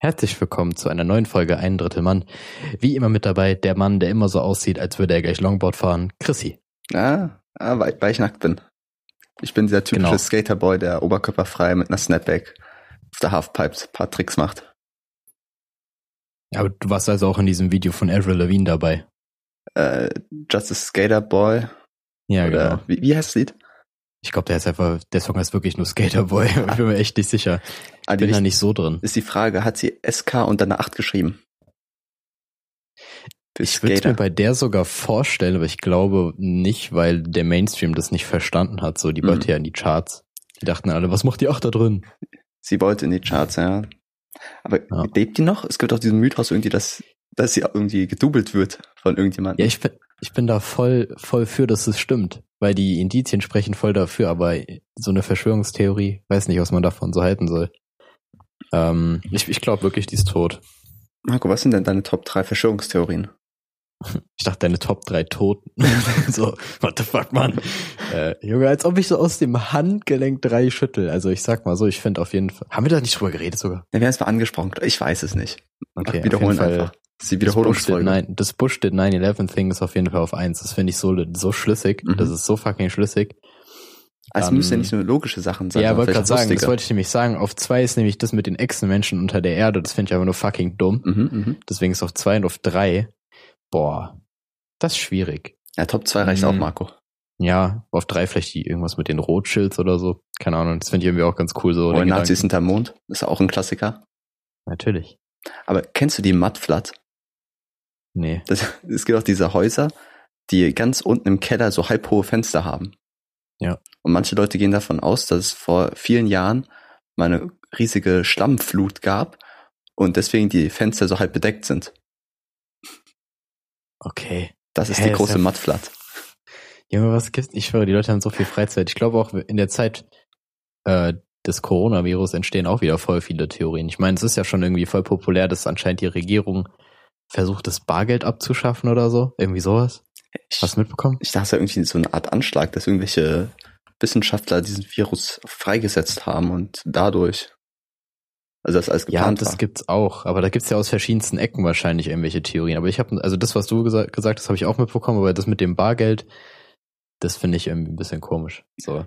Herzlich willkommen zu einer neuen Folge Ein Drittel Mann. Wie immer mit dabei der Mann, der immer so aussieht, als würde er gleich Longboard fahren, Chrissy. Ah, ah weil, weil ich nackt bin. Ich bin dieser typische Genau. Skaterboy, der oberkörperfrei mit einer Snapback auf der Halfpipes ein paar Tricks macht. Ja, aber du warst also auch in diesem Video von Avril Lavigne dabei. Äh, Just a Skaterboy. Ja, oder genau. wie, wie heißt das Lied? Ich glaube, der heißt einfach, der Song heißt wirklich nur Skaterboy. Ich bin mir echt nicht sicher. Ah, Bin die da nicht so drin. ist die Frage, hat sie SK und dann eine 8 geschrieben? Für Ich würde mir bei der sogar vorstellen, aber ich glaube nicht, weil der Mainstream das nicht verstanden hat. So, die Mhm. wollte ja in die Charts. Die dachten alle, was macht die auch da drin? Sie wollte in die Charts, ja. Aber Ja. lebt die noch? Es gibt auch diesen Mythos irgendwie, dass, dass sie irgendwie gedoubelt wird von irgendjemandem. Ja, ich bin, ich bin da voll, voll für, dass es stimmt. Weil die Indizien sprechen voll dafür, aber so eine Verschwörungstheorie, weiß nicht, was man davon so halten soll. Ähm, ich ich glaube wirklich, die ist tot. Marco, was sind denn deine Top 3 Verschwörungstheorien? Ich dachte, deine Top 3 Toten. so, what the fuck, Mann? Äh, Junge, als ob ich so aus dem Handgelenk drei schüttel. Also ich sag mal so, ich finde auf jeden Fall. Haben wir da nicht drüber geredet sogar? Ja, wir haben es mal angesprochen. Ich weiß es nicht. Okay, Wiederholen einfach. Das ist die Das Bush, did Wiederholungsfolge. das Bush did 9-11-Thing ist auf jeden Fall auf eins. Das finde ich so, so schlüssig. Mhm. Das ist so fucking schlüssig. Also es müssen ja nicht nur logische Sachen sein. ja, wollte gerade sagen, das wollte ich nämlich sagen. Auf zwei ist nämlich das mit den Echsenmenschen unter der Erde. Das finde ich aber nur fucking dumm. Mhm, mhm. Deswegen ist auf zwei und auf drei. Boah, das ist schwierig. Ja, Top 2 reicht Mhm. auch, Marco. Ja, auf drei vielleicht die irgendwas mit den Rothschilds oder so. Keine Ahnung. Das finde ich irgendwie auch ganz cool so. Den Nazis hinterm Mond. Ist auch ein Klassiker. Natürlich. Aber kennst du die Mudflat? Nee. Das, es gibt auch diese Häuser, die ganz unten im Keller so halb hohe Fenster haben. Ja. Und manche Leute gehen davon aus, dass es vor vielen Jahren mal eine riesige Schlammflut gab und deswegen die Fenster so halb bedeckt sind. Okay. Das ist Hä, die große ja- Mudflat. Junge, was gibt's? Ich schwöre, die Leute haben so viel Freizeit. Ich glaube auch in der Zeit äh, des Coronavirus entstehen auch wieder voll viele Theorien. Ich meine, es ist ja schon irgendwie voll populär, dass anscheinend die Regierung versucht, das Bargeld abzuschaffen oder so. Irgendwie sowas. Ich, Hast du mitbekommen? ich dachte, irgendwie so eine Art Anschlag, dass irgendwelche Wissenschaftler diesen Virus freigesetzt haben und dadurch, also das alles Ja, geplant das war. gibt's auch. Aber da gibt's ja aus verschiedensten Ecken wahrscheinlich irgendwelche Theorien. Aber ich habe, also das, was du gesa gesagt hast, habe ich auch mitbekommen. Aber das mit dem Bargeld, das finde ich irgendwie ein bisschen komisch. So.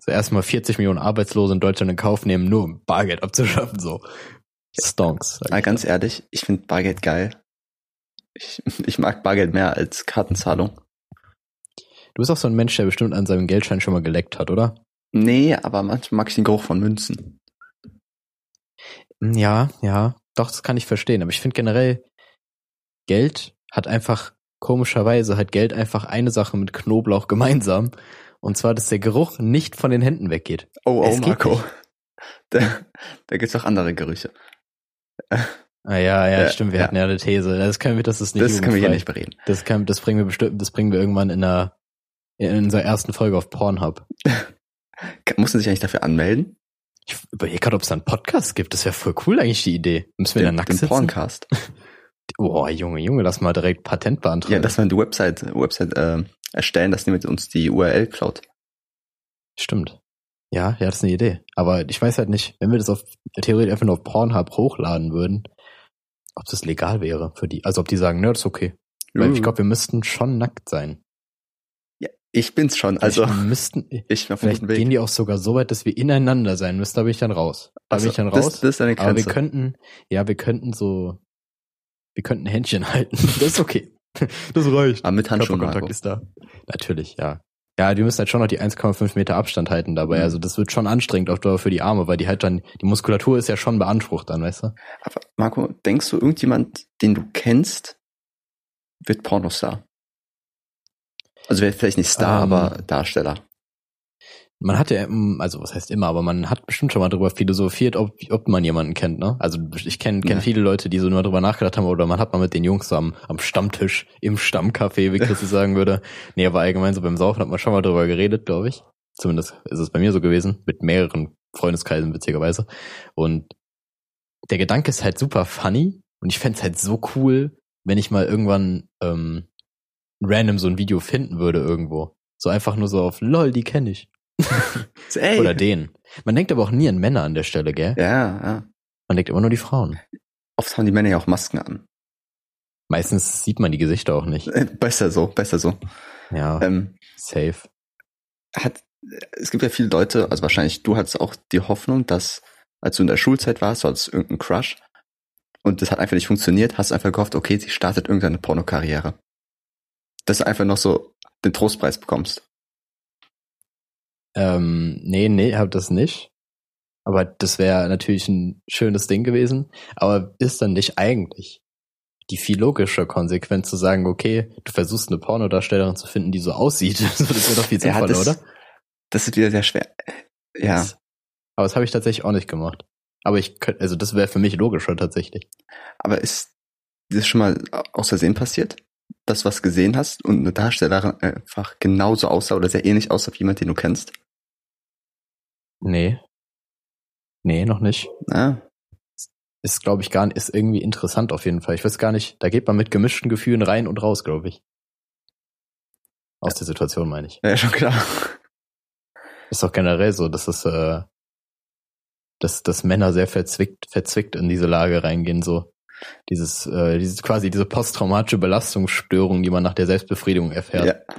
So erstmal 40 Millionen Arbeitslose in Deutschland in Kauf nehmen, nur um Bargeld abzuschaffen, so. Stonks. Aber ich ganz ehrlich, ich finde Bargeld geil. Ich, ich mag Bargeld mehr als Kartenzahlung. Du bist auch so ein Mensch, der bestimmt an seinem Geldschein schon mal geleckt hat, oder? Nee, aber manchmal mag ich den Geruch von Münzen. Hm, Ja, ja. Doch, das kann ich verstehen. Aber ich finde generell, Geld hat einfach, komischerweise hat Geld einfach eine Sache mit Knoblauch gemeinsam. Und zwar, dass der Geruch nicht von den Händen weggeht. Oh, oh, Es Marco. Da, da gibt's auch andere Gerüche. Ah ja, ja, Ja, stimmt. Wir ja. hatten ja eine These. Das können wir, das ist nicht das können wir hier nicht bereden. Das kann, das bringen wir bestimmt, das bringen wir irgendwann in einer, in unserer ersten Folge auf Pornhub. Muss man sich eigentlich dafür anmelden? Ich überlege gerade, ob es da einen Podcast gibt. Das wäre voll cool eigentlich die Idee. Müssen wir da Den, nackt den sitzen? Porncast. Oh, Junge, Junge, lass mal direkt Patent beantragen. Ja, dass wir eine Website, Website äh, erstellen, dass niemand uns die URL klaut. Stimmt. Ja, ja, das ist eine Idee. Aber ich weiß halt nicht, wenn wir das auf theoretisch einfach nur auf Pornhub hochladen würden, ob das legal wäre für die. Also ob die sagen, ne, das ist okay. Weil ich glaube, wir müssten schon nackt sein. ich bin's schon. Also Vielleicht müssten, ich bin auf vielleicht Weg. gehen die auch sogar so weit, dass wir ineinander sein müssen. Da bin ich dann raus. Da bin Also, ich dann das, raus. das ist eine aber wir Grenze. könnten, ja, wir könnten so, wir könnten Händchen halten. Das ist okay. Das reicht. aber mit Handschuhen, Körperkontakt ist da. Natürlich, ja. Ja, die müssen halt schon noch die 1,5 Meter Abstand halten dabei. Mhm. Also das wird schon anstrengend auf Dauer für die Arme, weil die halt dann, die Muskulatur ist ja schon beansprucht dann, weißt du? Aber Marco, denkst du, irgendjemand, den du kennst, wird Pornostar? Also wäre vielleicht nicht Star, Ähm, aber Darsteller. Man hat ja, im- also was heißt immer, aber man hat bestimmt schon mal drüber philosophiert, ob, ob man jemanden kennt, ne? Also ich kenne kenn Ja. viele Leute, die so nur drüber nachgedacht haben, oder man hat mal mit den Jungs am, am Stammtisch, im Stammcafé, wie Christi sagen würde. Nee, aber allgemein so beim Saufen hat man schon mal drüber geredet, glaube ich. Zumindest ist es bei mir so gewesen, mit mehreren Freundeskreisen witzigerweise. Und der Gedanke ist halt super funny und ich fänd's halt so cool, wenn ich mal irgendwann ähm, random so ein Video finden würde irgendwo. So einfach nur so auf, lol, die kenne ich. Ey. Oder den. Man denkt aber auch nie an Männer an der Stelle, gell? Ja, ja. Man legt immer nur die Frauen. Oft haben die Männer ja auch Masken an. Meistens sieht man die Gesichter auch nicht. Äh, besser so, besser so. Ja, Ähm, safe. hat, es gibt ja viele Leute, also wahrscheinlich du hattest auch die Hoffnung, dass als du in der Schulzeit warst, du hattest irgendeinen Crush und das hat einfach nicht funktioniert, hast einfach gehofft, okay, sie startet irgendeine Pornokarriere. Dass du einfach noch so den Trostpreis bekommst. Ähm, nee, nee, hab das nicht. Aber das wäre natürlich ein schönes Ding gewesen. Aber ist dann nicht eigentlich die viel logische Konsequenz zu sagen, okay, du versuchst eine Pornodarstellerin zu finden, die so aussieht. Das wäre doch viel Ja, sinnvoller, das- oder? Das ist wieder sehr schwer. Ja, Das- Aber das habe ich tatsächlich auch nicht gemacht. Aber ich könnte, also das wäre für mich logischer tatsächlich. aber ist das schon mal aus Versehen passiert? Dass du was gesehen hast und eine Darstellerin einfach genauso aussah oder sehr ähnlich aussah wie jemand, den du kennst? Nee. Nee, noch nicht. Ja, Ist, glaube ich, gar nicht, ist irgendwie interessant auf jeden Fall. Ich weiß gar nicht, da geht man mit gemischten Gefühlen rein und raus, glaube ich. Aus der Situation meine ich. ja, schon klar. Ist doch generell so, dass es, äh, dass, dass Männer sehr verzwickt, verzwickt in diese Lage reingehen, so. Dieses, äh, dieses quasi diese posttraumatische Belastungsstörung, die man nach der Selbstbefriedigung erfährt. Ja.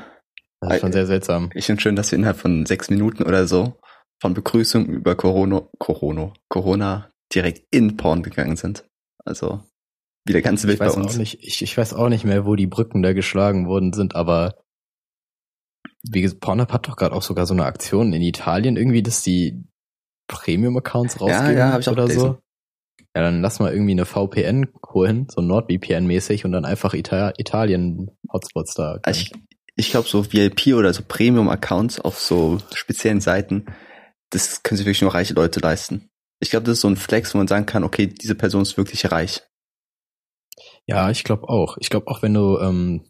Das ist schon sehr seltsam. Ich finde schön, dass wir innerhalb von sechs Minuten oder so von Begrüßung über Corona, Corona, Corona direkt in Porn gegangen sind. Also wie der ganze Ich Welt bei uns. nicht, ich, ich weiß auch nicht mehr, wo die Brücken da geschlagen worden sind, aber wie gesagt, Pornhub hat doch gerade auch sogar so eine Aktion in Italien irgendwie, dass die Premium-Accounts rausgeben ja, hab ich auch oder gelesen. so. Ja, dann lass mal irgendwie eine VPN holen, so NordVPN-mäßig und dann einfach Ita Italien-Hotspots da. Also ich ich glaube, so VIP oder so Premium-Accounts auf so speziellen Seiten, das können sich wirklich nur reiche Leute leisten. Ich glaube, das ist so ein Flex, wo man sagen kann, okay, diese Person ist wirklich reich. Ja, ich glaube auch. Ich glaube auch, wenn du, ähm,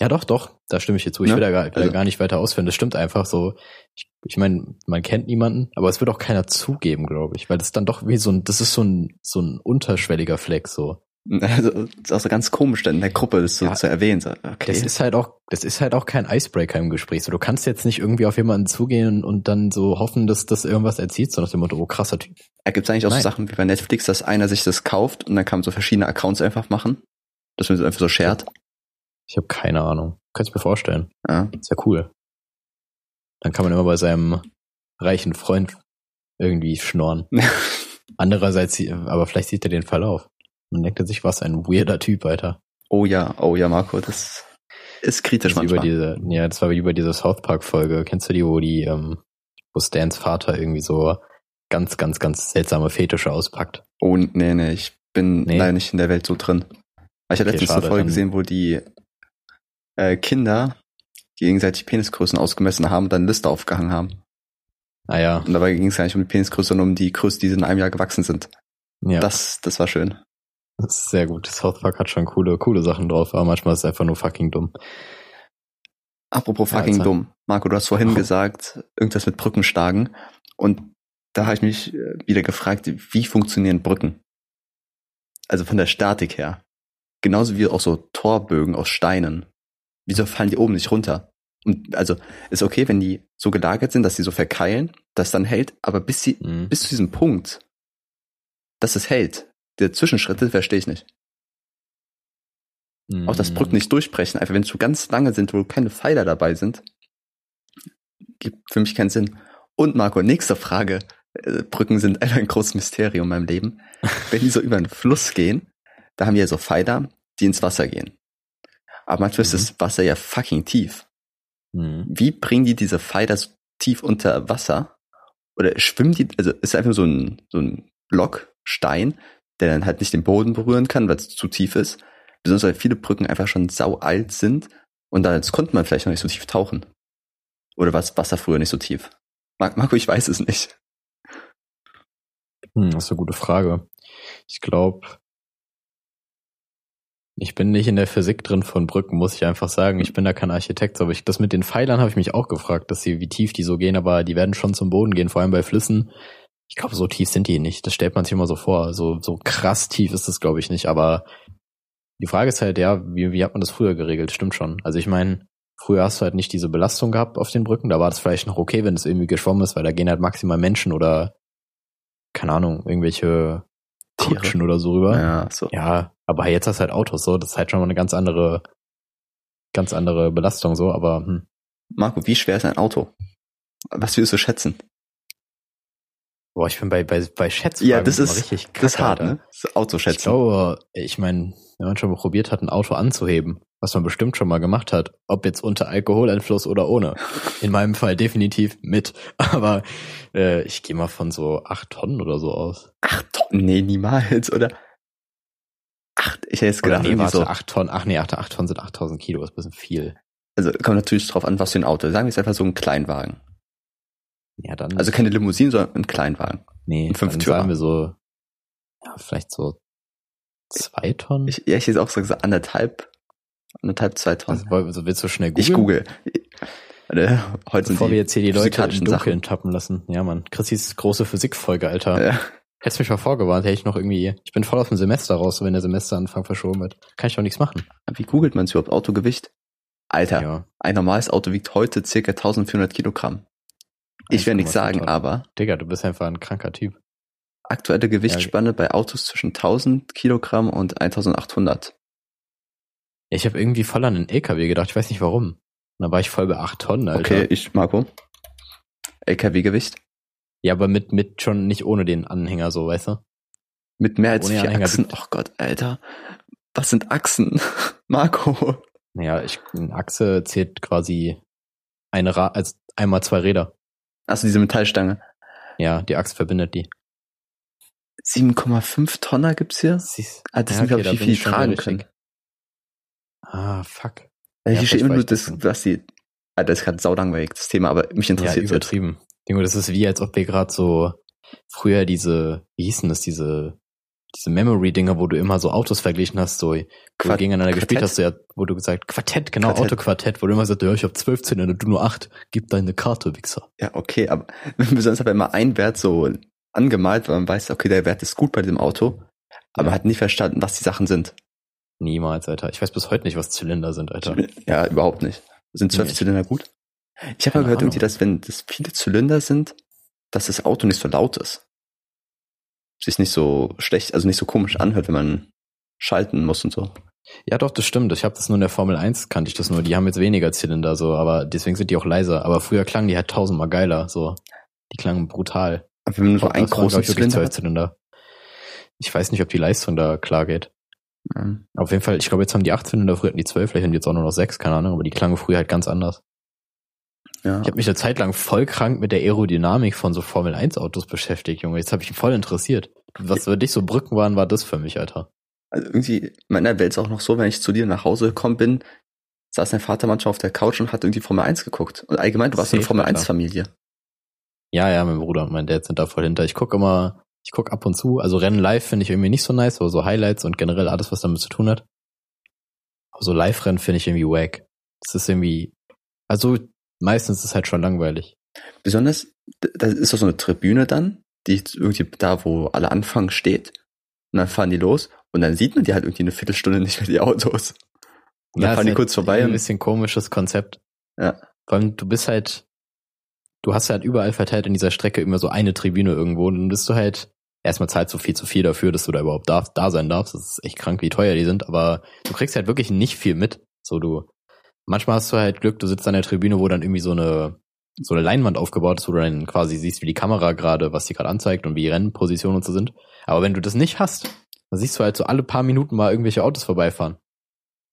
ja doch, doch, da stimme ich dir zu. Ich Ja, will da gar, will also- da gar nicht weiter ausführen. Das stimmt einfach so. Ich, ich meine, man kennt niemanden, aber es wird auch keiner zugeben, glaube ich, weil das dann doch wie so ein, das ist so ein, so ein unterschwelliger Fleck so. Also, das ist auch so ganz komisch, dann in der Gruppe das so Ja. zu erwähnen. So, okay. Das ist halt auch, das ist halt auch kein Icebreaker im Gespräch. So, du kannst jetzt nicht irgendwie auf jemanden zugehen und dann so hoffen, dass das irgendwas erzieht, so nach dem Motto, oh krasser Typ. Da gibt's eigentlich auch so Nein. Sachen wie bei Netflix, dass einer sich das kauft und dann kann man so verschiedene Accounts einfach machen. Dass man das einfach so shared. Ich habe keine Ahnung. Kannst du mir vorstellen. Ja. Ist ja cool. Dann kann man immer bei seinem reichen Freund irgendwie schnorren. Andererseits, aber vielleicht sieht er den Verlauf. Man denkt sich, was ein weirder Typ, Alter. oh ja, oh ja, Marco, das ist kritisch Das ist über manchmal. diese, ja, das war wie über diese South Park Folge. Kennst du die, wo die, ähm, wo Stans Vater irgendwie so ganz, ganz, ganz seltsame Fetische auspackt? Oh, nee, nee, ich bin Nee. leider nicht in der Welt so drin. Ich habe Okay, letztens eine Folge gesehen, wo die äh, Kinder gegenseitig Penisgrößen ausgemessen haben und dann eine Liste aufgehangen haben. Ah ja, Und dabei ging es gar nicht um die Penisgröße, sondern um die Größe, die sie in einem Jahr gewachsen sind. ja. Das, das war schön. Das ist sehr gut. South Park hat schon coole, coole Sachen drauf, aber manchmal ist es einfach nur fucking dumm. Apropos Ja, fucking also- dumm. Marco, du hast vorhin gesagt, irgendwas mit Brücken schlagen. Und da habe ich mich äh, wieder gefragt, wie funktionieren Brücken? Also von der Statik her. Genauso wie auch so Torbögen aus Steinen. Wieso fallen die oben nicht runter? Und also ist okay, wenn die so gelagert sind, dass sie so verkeilen, das dann hält, aber bis sie, Mhm. bis zu diesem Punkt, dass es hält, der Zwischenschritte verstehe ich nicht. Auch das Brücken nicht durchbrechen, einfach wenn es so ganz lange sind, wo keine Pfeiler dabei sind, gibt für mich keinen Sinn. Und Marco, nächste Frage. Äh, Brücken sind einfach ein großes Mysterium in meinem Leben. Wenn die so über einen Fluss gehen, da haben wir ja so Pfeiler, die ins Wasser gehen. Aber manchmal ist Mhm. das Wasser ja fucking tief. Mhm. Wie bringen die diese Pfeiler so tief unter Wasser? Oder schwimmen die, also ist einfach so ein, so ein Block, Stein, der dann halt nicht den Boden berühren kann, weil es zu tief ist. Besonders weil viele Brücken einfach schon sau alt sind und da konnte man vielleicht noch nicht so tief tauchen. Oder war das Wasser früher nicht so tief? Mar- Marco, ich weiß es nicht. Hm, das ist eine gute Frage. Ich glaube, ich bin nicht in der Physik drin von Brücken, muss ich einfach sagen. Ich bin da kein Architekt, aber ich, das mit den Pfeilern habe ich mich auch gefragt, dass sie, wie tief die so gehen, aber die werden schon zum Boden gehen, vor allem bei Flüssen. Ich glaube, so tief sind die nicht. Das stellt man sich immer so vor. So, so krass tief ist das, glaube ich, nicht. Aber die Frage ist halt, ja, wie, wie hat man das früher geregelt? Stimmt schon. Also ich meine, früher hast du halt nicht diese Belastung gehabt auf den Brücken. Da war das vielleicht noch okay, wenn es irgendwie geschwommen ist, weil da gehen halt maximal Menschen oder keine Ahnung, irgendwelche Tiere. Kutschen oder so rüber. Ja, so. Ja, aber jetzt hast du halt Autos so, das ist halt schon mal eine ganz andere, ganz andere Belastung so, aber hm. Marco, wie schwer ist ein Auto? Was würdest du schätzen? Boah, ich bin bei, bei, bei Schätzfragen Ja, das ist, richtig das ist kacke, hart, Alter. ne? Das Autoschätzen. Ich glaube, ich meine, wenn man schon mal probiert hat, ein Auto anzuheben, was man bestimmt schon mal gemacht hat, ob jetzt unter Alkoholeinfluss oder ohne. In meinem Fall definitiv mit. Aber äh, ich gehe mal von so acht Tonnen oder so aus. Acht Tonnen? Nee, niemals, oder? Acht, ich hätte jetzt Oder gedacht, nee, irgendwie warte, so. acht Tonnen. Ach nee, acht, acht Tonnen sind 8000 Kilo, ist ein bisschen viel. Also kommt natürlich drauf an, was für ein Auto. Sagen wir jetzt einfach so ein Kleinwagen. Ja, dann. Also keine Limousine, sondern ein Kleinwagen. nee, ein dann Fünftürer. sagen wir so, ja, vielleicht so zwei Tonnen. Ich, ja, ich hätte auch so gesagt, anderthalb, anderthalb, zwei Tonnen. also, also willst du schnell googeln? ich google. Warte, Heute sind Bevor wir jetzt hier die Leute im physikalischen Dunkeln tappen lassen. Ja, Mann. Chrissys große Physikfolge, Alter. Ja. Hättest mich mal vorgewarnt, hätte ich noch irgendwie. Ich bin voll aus dem Semester raus, wenn der Semesteranfang verschoben wird. Kann ich doch nichts machen. Wie googelt man es überhaupt? Autogewicht? Alter, Ja. ein normales Auto wiegt heute circa 1400 Kilogramm. Ich werde nichts 1,5 sagen, Tonnen. aber Digga, du bist einfach ein kranker Typ. aktuelle Gewichtsspanne bei Autos zwischen 1000 Kilogramm und 1800. Ich habe irgendwie voll an einen LKW gedacht, ich weiß nicht warum. Und dann war ich voll bei 8 Tonnen, Alter. Okay, ich, Marco. LKW-Gewicht? Ja, aber mit, mit schon nicht ohne den Anhänger, so, weißt du? Mit mehr als Ohne vier Anhänger Achsen. wiegt- Oh Gott, Alter. Was sind Achsen? Marco. Naja, ich, eine Achse zählt quasi eine Ra als einmal zwei Räder. Achso, diese Metallstange. Ja, die Achse verbindet die. 7,5 Tonner gibt's hier? Siehst, Ah, das Ja, sind, glaube okay, ich, da wie viel ich tragen können. Ah, fuck. Ja, Ja, hier steht immer nur ich das, was die. Ah, das ist gerade saudangweilig, das Thema, aber mich Ja, interessiert jetzt. übertrieben. Junge, das ist wie, als ob wir gerade so früher diese, wie hießen das, diese, diese Memory-Dinger, wo du immer so Autos verglichen hast, so, wo Quart- gegeneinander gespielt Quartett? hast, so, ja, wo du gesagt, Quartett, genau, Quartett. Autoquartett, wo du immer sagst, ja, ich hab zwölf Zylinder, du nur acht, gib deine Karte, Wichser. Ja, okay, aber besonders aber immer ein Wert so angemalt, weil man weiß, okay, der Wert ist gut bei dem Auto, aber man hat nie verstanden, was die Sachen sind. Niemals, Alter. Ich weiß bis heute nicht, was Zylinder sind, Alter. Ja, überhaupt nicht. Sind zwölf Nee. Zylinder gut? Ich habe mal gehört, irgendwie, dass wenn das viele Zylinder sind, dass das Auto nicht so laut ist. Sich nicht so schlecht, also nicht so komisch anhört, wenn man schalten muss und so. Ja, doch, das stimmt. Ich habe das nur in der Formel 1, kannte ich das nur. Die haben jetzt weniger Zylinder, so, aber deswegen sind die auch leiser. Aber früher klangen die halt tausendmal geiler, so. Die klangen brutal. Aber wenn man so einen glaub großen Zylinder zwölf hat, Zylinder. Ich weiß nicht, ob die Leistung da klar geht. ähm, Auf jeden Fall, ich glaube, jetzt haben die 8 Zylinder, früher hatten die 12, vielleicht haben die jetzt auch nur noch 6, keine Ahnung, aber die klangen früher halt ganz anders. Ja. Ich habe mich eine Zeit lang voll krank mit der Aerodynamik von so Formel 1 Autos beschäftigt, Junge. Jetzt habe ich mich voll interessiert. Was für dich so Brücken waren, war das für mich, Alter. Also irgendwie, in meiner Welt ist auch noch so, wenn ich zu dir nach Hause gekommen bin, saß dein Vater manchmal auf der Couch und hat irgendwie Formel 1 geguckt. Und allgemein, du warst eine Safe, Formel Alter. 1 Familie. Ja, ja, mein Bruder und mein Dad sind da voll hinter. Ich guck immer, ich guck ab und zu. Also Rennen live finde ich irgendwie nicht so nice, aber so Highlights und generell alles, was damit zu tun hat. Aber so Live-Rennen finde ich irgendwie wack. Das ist irgendwie, also meistens ist es halt schon langweilig. Besonders, da ist doch so eine Tribüne dann, die irgendwie da, wo alle anfangen, steht. Und dann fahren die los und dann sieht man die halt irgendwie eine Viertelstunde nicht mehr, die Autos. Und dann ist fahren die kurz vorbei Ein bisschen komisches Konzept. Ja. Vor allem, du bist halt, du hast halt überall verteilt in dieser Strecke immer so eine Tribüne irgendwo und dann bist du halt, erstmal zahlst du viel zu viel dafür, dass du da überhaupt da, da sein darfst. Das ist echt krank, wie teuer die sind, aber du kriegst halt wirklich nicht viel mit. So du, manchmal hast du halt Glück, du sitzt an der Tribüne, wo dann irgendwie so eine, so eine Leinwand aufgebaut ist, wo du dann quasi siehst, wie die Kamera gerade, was die gerade anzeigt und wie die Rennpositionen und so sind. Aber wenn du das nicht hast, dann siehst du halt so alle paar Minuten mal irgendwelche Autos vorbeifahren.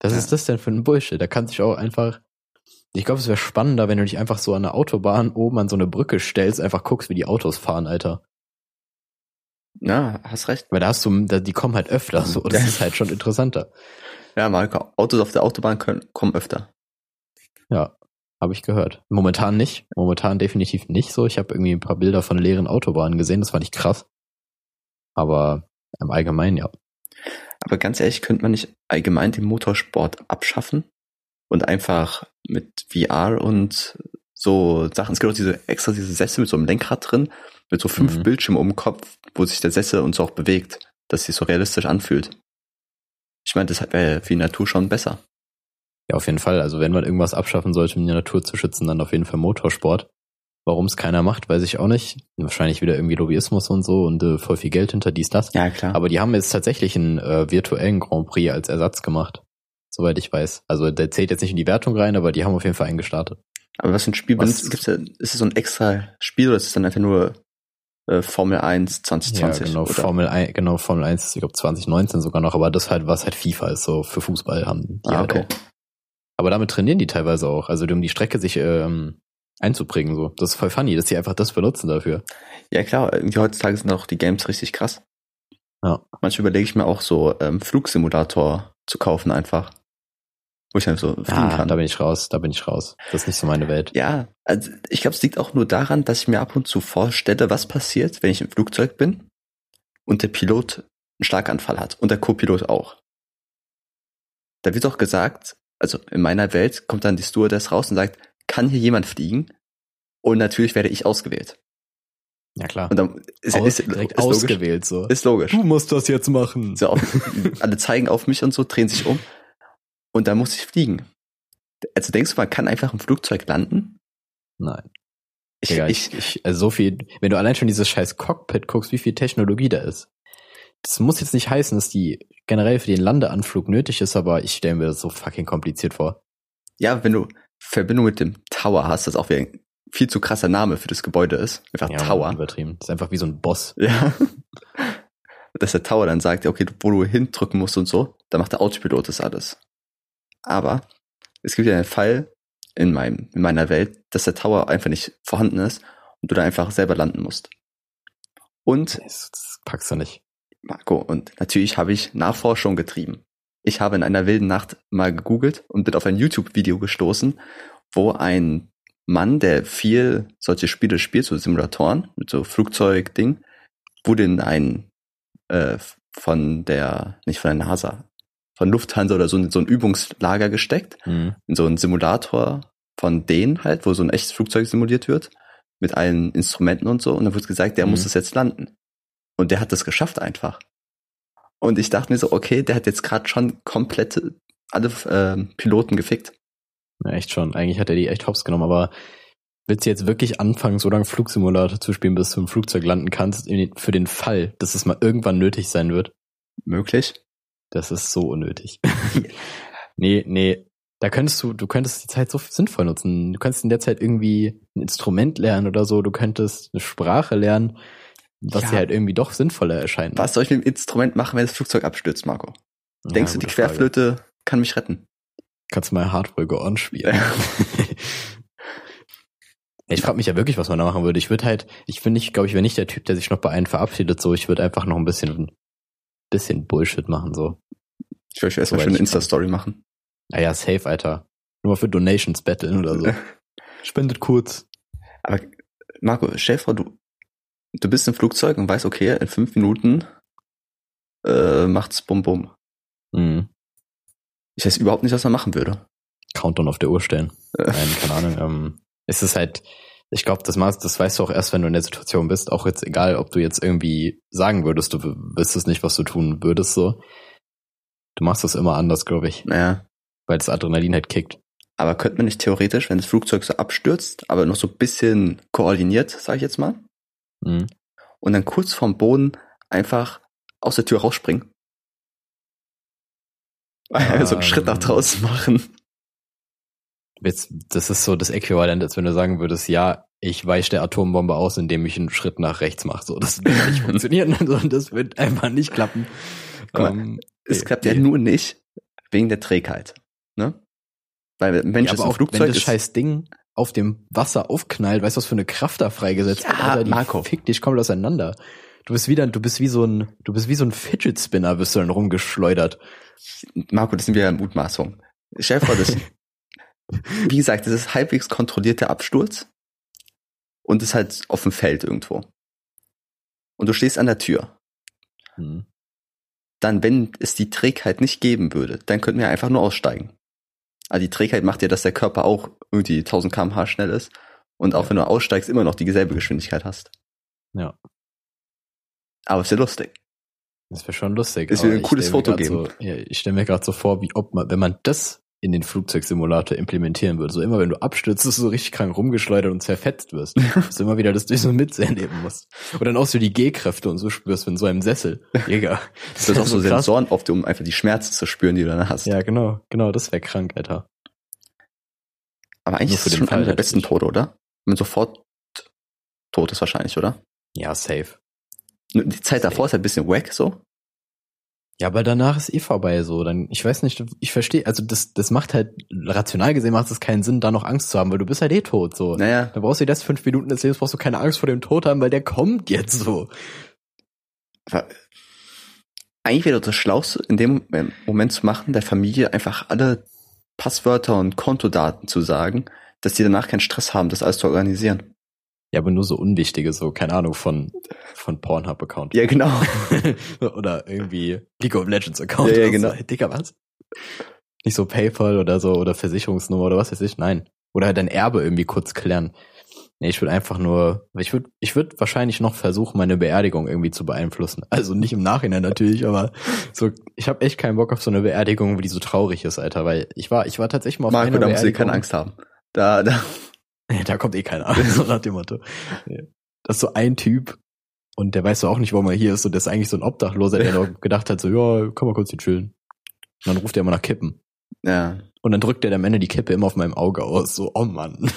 Was Ja. ist das denn für ein Bullshit? Da kann sich auch einfach, ich glaube, es wäre spannender, wenn du dich einfach so an der Autobahn oben an so eine Brücke stellst, einfach guckst, wie die Autos fahren, Alter. ja, hast recht. Weil da hast du, die kommen halt öfter, so, das Ja. ist halt schon interessanter. Ja, Marco, Autos auf der Autobahn können, kommen öfter. Ja, habe ich gehört. Momentan nicht, momentan definitiv nicht so. Ich habe irgendwie ein paar Bilder von leeren Autobahnen gesehen, das fand ich krass. Aber im Allgemeinen, ja. Aber ganz ehrlich, könnte man nicht allgemein den Motorsport abschaffen und einfach mit VR und so Sachen, es gibt auch diese extra diese Sessel mit so einem Lenkrad drin, mit so fünf Mhm. Bildschirmen um den Kopf, wo sich der Sessel und so auch bewegt, dass sich so realistisch anfühlt. Ich meine, das wäre für die Natur schon besser. Ja, auf jeden Fall. Also wenn man irgendwas abschaffen sollte, um die Natur zu schützen, dann auf jeden Fall Motorsport. Warum es keiner macht, weiß ich auch nicht. Wahrscheinlich wieder irgendwie Lobbyismus und so und äh, voll viel Geld hinter dies, das. Ja, klar. Aber die haben jetzt tatsächlich einen äh, virtuellen Grand Prix als Ersatz gemacht. Soweit ich weiß. Also der zählt jetzt nicht in die Wertung rein, aber die haben auf jeden Fall einen gestartet. Aber was für ein Spiel Was- gibt's da, ist es so ein extra Spiel oder ist es dann einfach nur äh, Formel 1 2020? ja, genau, oder? Formel 1, genau, Formel 1, ich glaube 2019 sogar noch, aber das halt, was halt FIFA ist, so für Fußball haben die Ah, halt okay. auch. Aber damit trainieren die teilweise auch, also um die Strecke sich ähm, einzuprägen, so. Das ist voll funny, dass die einfach das benutzen dafür. Ja, klar, irgendwie heutzutage sind auch die Games richtig krass. Ja. Manchmal überlege ich mir auch so ähm, Flugsimulator zu kaufen einfach. Wo ich dann so fliegen Ah, kann. da bin ich raus, da bin ich raus. Das ist nicht so meine Welt. Ja, also ich glaube, es liegt auch nur daran, dass ich mir ab und zu vorstelle, was passiert, wenn ich im Flugzeug bin und der Pilot einen Schlaganfall hat und der Co-Pilot auch. Da wird auch gesagt, also in meiner Welt kommt dann die Stewardess raus und sagt, kann hier jemand fliegen? Und natürlich werde ich ausgewählt. Ja klar. Und dann ist, Aus, ist, direkt ist logisch. ausgewählt so. Ist logisch. Du musst das jetzt machen. So, auf, alle zeigen auf mich und so, drehen sich um. Und dann muss ich fliegen. Also denkst du, man kann einfach im Flugzeug landen? Nein. Ich, Digga, ich, ich, also so viel, wenn du allein schon dieses scheiß Cockpit guckst, wie viel Technologie da ist. Das muss jetzt nicht heißen, dass die generell für den Landeanflug nötig ist, aber ich stelle mir das so fucking kompliziert vor. ja, wenn du Verbindung mit dem Tower hast, das auch wieder ein viel zu krasser Name für das Gebäude ist. Einfach Ja, Tower. Übertrieben. Das ist einfach wie so ein Boss. Ja. Dass der Tower dann sagt, ja, okay, wo du hindrücken musst und so, dann macht der Autopilot das alles. Aber es gibt ja einen Fall in meinem, in meiner Welt, dass der Tower einfach nicht vorhanden ist und du da einfach selber landen musst. Und Das, das packst du nicht. Marco, und natürlich habe ich Nachforschung getrieben. Ich habe in einer wilden Nacht mal gegoogelt und bin auf ein YouTube-Video gestoßen, wo ein Mann, der viel solche Spiele spielt, so Simulatoren, mit so Flugzeugding, wurde in ein äh, von der, nicht von der NASA, von Lufthansa oder so, in so ein Übungslager gesteckt, Mhm. in so einen Simulator von denen halt, wo so ein echtes Flugzeug simuliert wird, mit allen Instrumenten und so. Und dann wurde gesagt, der Mhm. muss das jetzt landen. Und der hat das geschafft einfach. Und ich dachte mir so, okay, der hat jetzt gerade schon komplett alle ähm, Piloten gefickt. Ja, echt schon. Eigentlich hat er die echt hops genommen, aber willst du jetzt wirklich anfangen, so lange Flugsimulator zu spielen, bis du im Flugzeug landen kannst, für den Fall, dass es mal irgendwann nötig sein wird? Möglich. Das ist so unnötig. nee, nee. Da könntest du, du könntest die Zeit so sinnvoll nutzen. Du könntest in der Zeit irgendwie ein Instrument lernen oder so. Du könntest eine Sprache lernen, was Ja. dir halt irgendwie doch sinnvoller erscheint. Was soll ich mit dem Instrument machen, wenn das Flugzeug abstürzt, Marco? Ja, Denkst du, die gute Frage. Querflöte kann mich retten? Kannst du mal Hardware Go On spielen. ich frage mich ja wirklich, was man da machen würde. Ich würde halt, ich bin nicht, glaube ich, wäre nicht der Typ, der sich noch bei einem verabschiedet, so. Ich würde einfach noch ein bisschen, bisschen Bullshit machen, so. Ich will erstmal schon eine Insta-Story machen. Naja, safe, Alter. Nur mal für Donations betteln oder so. Spendet kurz. Aber Marco, stell dir vor, du, du bist im Flugzeug und weißt, okay, in fünf Minuten äh, macht's bum bum. Mhm. Ich weiß überhaupt nicht, was man machen würde. Countdown auf der Uhr stellen. Äh. Nein, keine Ahnung. Ähm, es ist halt, ich glaube, das, machst- das weißt du auch erst, wenn du in der Situation bist. Auch jetzt egal, ob du jetzt irgendwie sagen würdest, du wüsstest nicht, was du tun würdest, so. Du machst das immer anders, glaube ich, Naja, weil das Adrenalin halt kickt. aber könnte man nicht theoretisch, wenn das Flugzeug so abstürzt, aber noch so ein bisschen koordiniert, sage ich jetzt mal, Mhm. und dann kurz vorm Boden einfach aus der Tür rausspringen? so einen Schritt nach Ähm. draußen machen. Jetzt, das ist so das Äquivalent, als wenn du sagen würdest, ja, ich weiche der Atombombe aus, indem ich einen Schritt nach rechts mache. So, das wird nicht funktionieren. Also, das wird einfach nicht klappen. Mal, Ähm, Es nee, klappt ja nee. nur nicht wegen der Trägheit. Ne? Weil Mensch ja, ist aber auch Flugzeug wenn das ist, scheiß Ding auf dem Wasser aufknallt, weißt du, was für eine Kraft da freigesetzt Ja, wird? Alter, die Marco. Fick dich komplett auseinander. Du bist wieder, du bist wie so ein, du bist wie so ein Fidget Spinner, wirst du dann rumgeschleudert. Marco, das sind wir in Mutmaßung. Stell dir vor, das, wie gesagt, das ist halbwegs kontrollierter Absturz und ist halt auf dem Feld irgendwo. Und du stehst an der Tür. Hm. Dann, wenn es die Trägheit nicht geben würde, dann könnten wir einfach nur aussteigen. Also die Trägheit macht ja, dass der Körper auch irgendwie 1000 kmh schnell ist und auch wenn du aussteigst, immer noch dieselbe Geschwindigkeit hast. Ja. Aber ist ja lustig. Das wäre schon lustig. Es aber würde ein cooles Foto geben. So, ja, ich stelle mir gerade so vor, wie ob man, wenn man das in den Flugzeugsimulator implementieren würde. So immer, wenn du abstürzt, dass du so richtig krank rumgeschleudert und zerfetzt wirst. dass du immer wieder das so mitserleben musst. Und dann auch so die G-Kräfte und so spürst, wenn so einem Sessel. Digga. Das ist auch so krass. Sensoren auf dir, um einfach die Schmerzen zu spüren, die du dann hast. Ja, genau, genau, das wäre krank, Alter. Aber eigentlich ist für es den schon Fall einer der besten. Tode, oder? Wenn man sofort tot ist wahrscheinlich, oder? Ja, safe. Die Zeit davor ist halt ein bisschen wack, so. Ja, aber danach ist eh vorbei so. Dann, ich weiß nicht, ich verstehe, also das, das macht halt, rational gesehen macht es keinen Sinn, da noch Angst zu haben, weil du bist halt eh tot so. Naja, Da brauchst du die letzten fünf Minuten des Lebens, brauchst du keine Angst vor dem Tod haben, weil der kommt jetzt so. aber eigentlich wäre das Schlauste in dem Moment zu machen, der Familie einfach alle Passwörter und Kontodaten zu sagen, dass die danach keinen Stress haben, das alles zu organisieren. Ja, aber nur so unwichtige, so, keine Ahnung, von, von Pornhub-Account. Ja, genau. oder irgendwie League of Legends Account. Ja, ja, genau. So. Digga, was? Nicht so PayPal oder so, oder Versicherungsnummer oder was weiß ich, nein. Oder halt dein Erbe irgendwie kurz klären. Nee, ich würde einfach nur, ich würde, ich würde wahrscheinlich noch versuchen, meine Beerdigung irgendwie zu beeinflussen. Also nicht im Nachhinein natürlich, aber so, ich habe echt keinen Bock auf so eine Beerdigung, wo die so traurig ist, Alter, weil ich war, ich war tatsächlich mal auf Marco, einer da musst du keine Angst haben. Da, da. Ja, da kommt eh keiner. so nach dem Motto. Das ist so ein Typ und der weiß so auch nicht, warum er hier ist und der ist eigentlich so ein Obdachloser, der nur gedacht hat so, ja, komm mal kurz hier chillen. Und dann ruft er immer nach Kippen. Ja. Und dann drückt er am Ende die Kippe immer auf meinem Auge aus. So, oh Mann.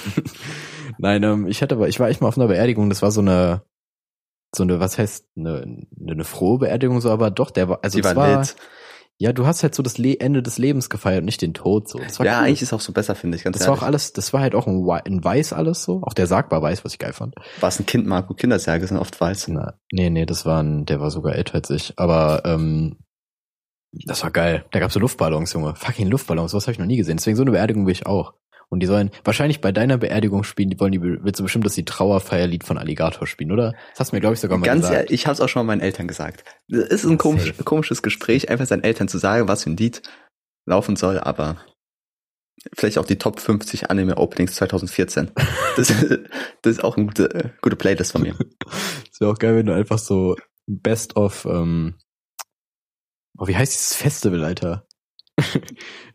Nein, ähm, ich hatte aber, ich war echt mal auf einer Beerdigung, das war so eine, so eine, was heißt, eine, eine, eine frohe Beerdigung, so, aber doch, der war, also Die war war. Ja, du hast halt so das Le Ende des Lebens gefeiert und nicht den Tod, so. Das war Ja, cool. eigentlich ist auch so besser, finde ich, ganz Das war ehrlich. auch alles, das war halt auch in, Wei- in weiß alles so. Auch der Sagbar weiß, was ich geil fand. War es ein Kind, Marco? Kindersärge sind oft weiß. Na, nee, nee, das war ein, der war sogar älter als ich. Aber ähm, das war geil. Da gab's so Luftballons, Junge. Fucking Luftballons, was habe ich noch nie gesehen. Deswegen so eine Beerdigung will ich auch. Und die sollen wahrscheinlich bei deiner Beerdigung spielen, die wollen die willst du bestimmt, dass die Trauerfeierlied von Alligator spielen, oder? Das hast du mir, glaube ich, sogar mal Ganz gesagt. ehrlich, ich habe es auch schon mal meinen Eltern gesagt. Es ist ein komisch, komisches Gespräch, einfach seinen Eltern zu sagen, was für ein Lied laufen soll, aber vielleicht auch die Top 50 Anime Openings 2014. Das, das ist auch eine gute, gute Playlist von mir. Es wäre auch geil, wenn du einfach so Best of, ähm, oh, wie heißt dieses Festival, Alter? Dieses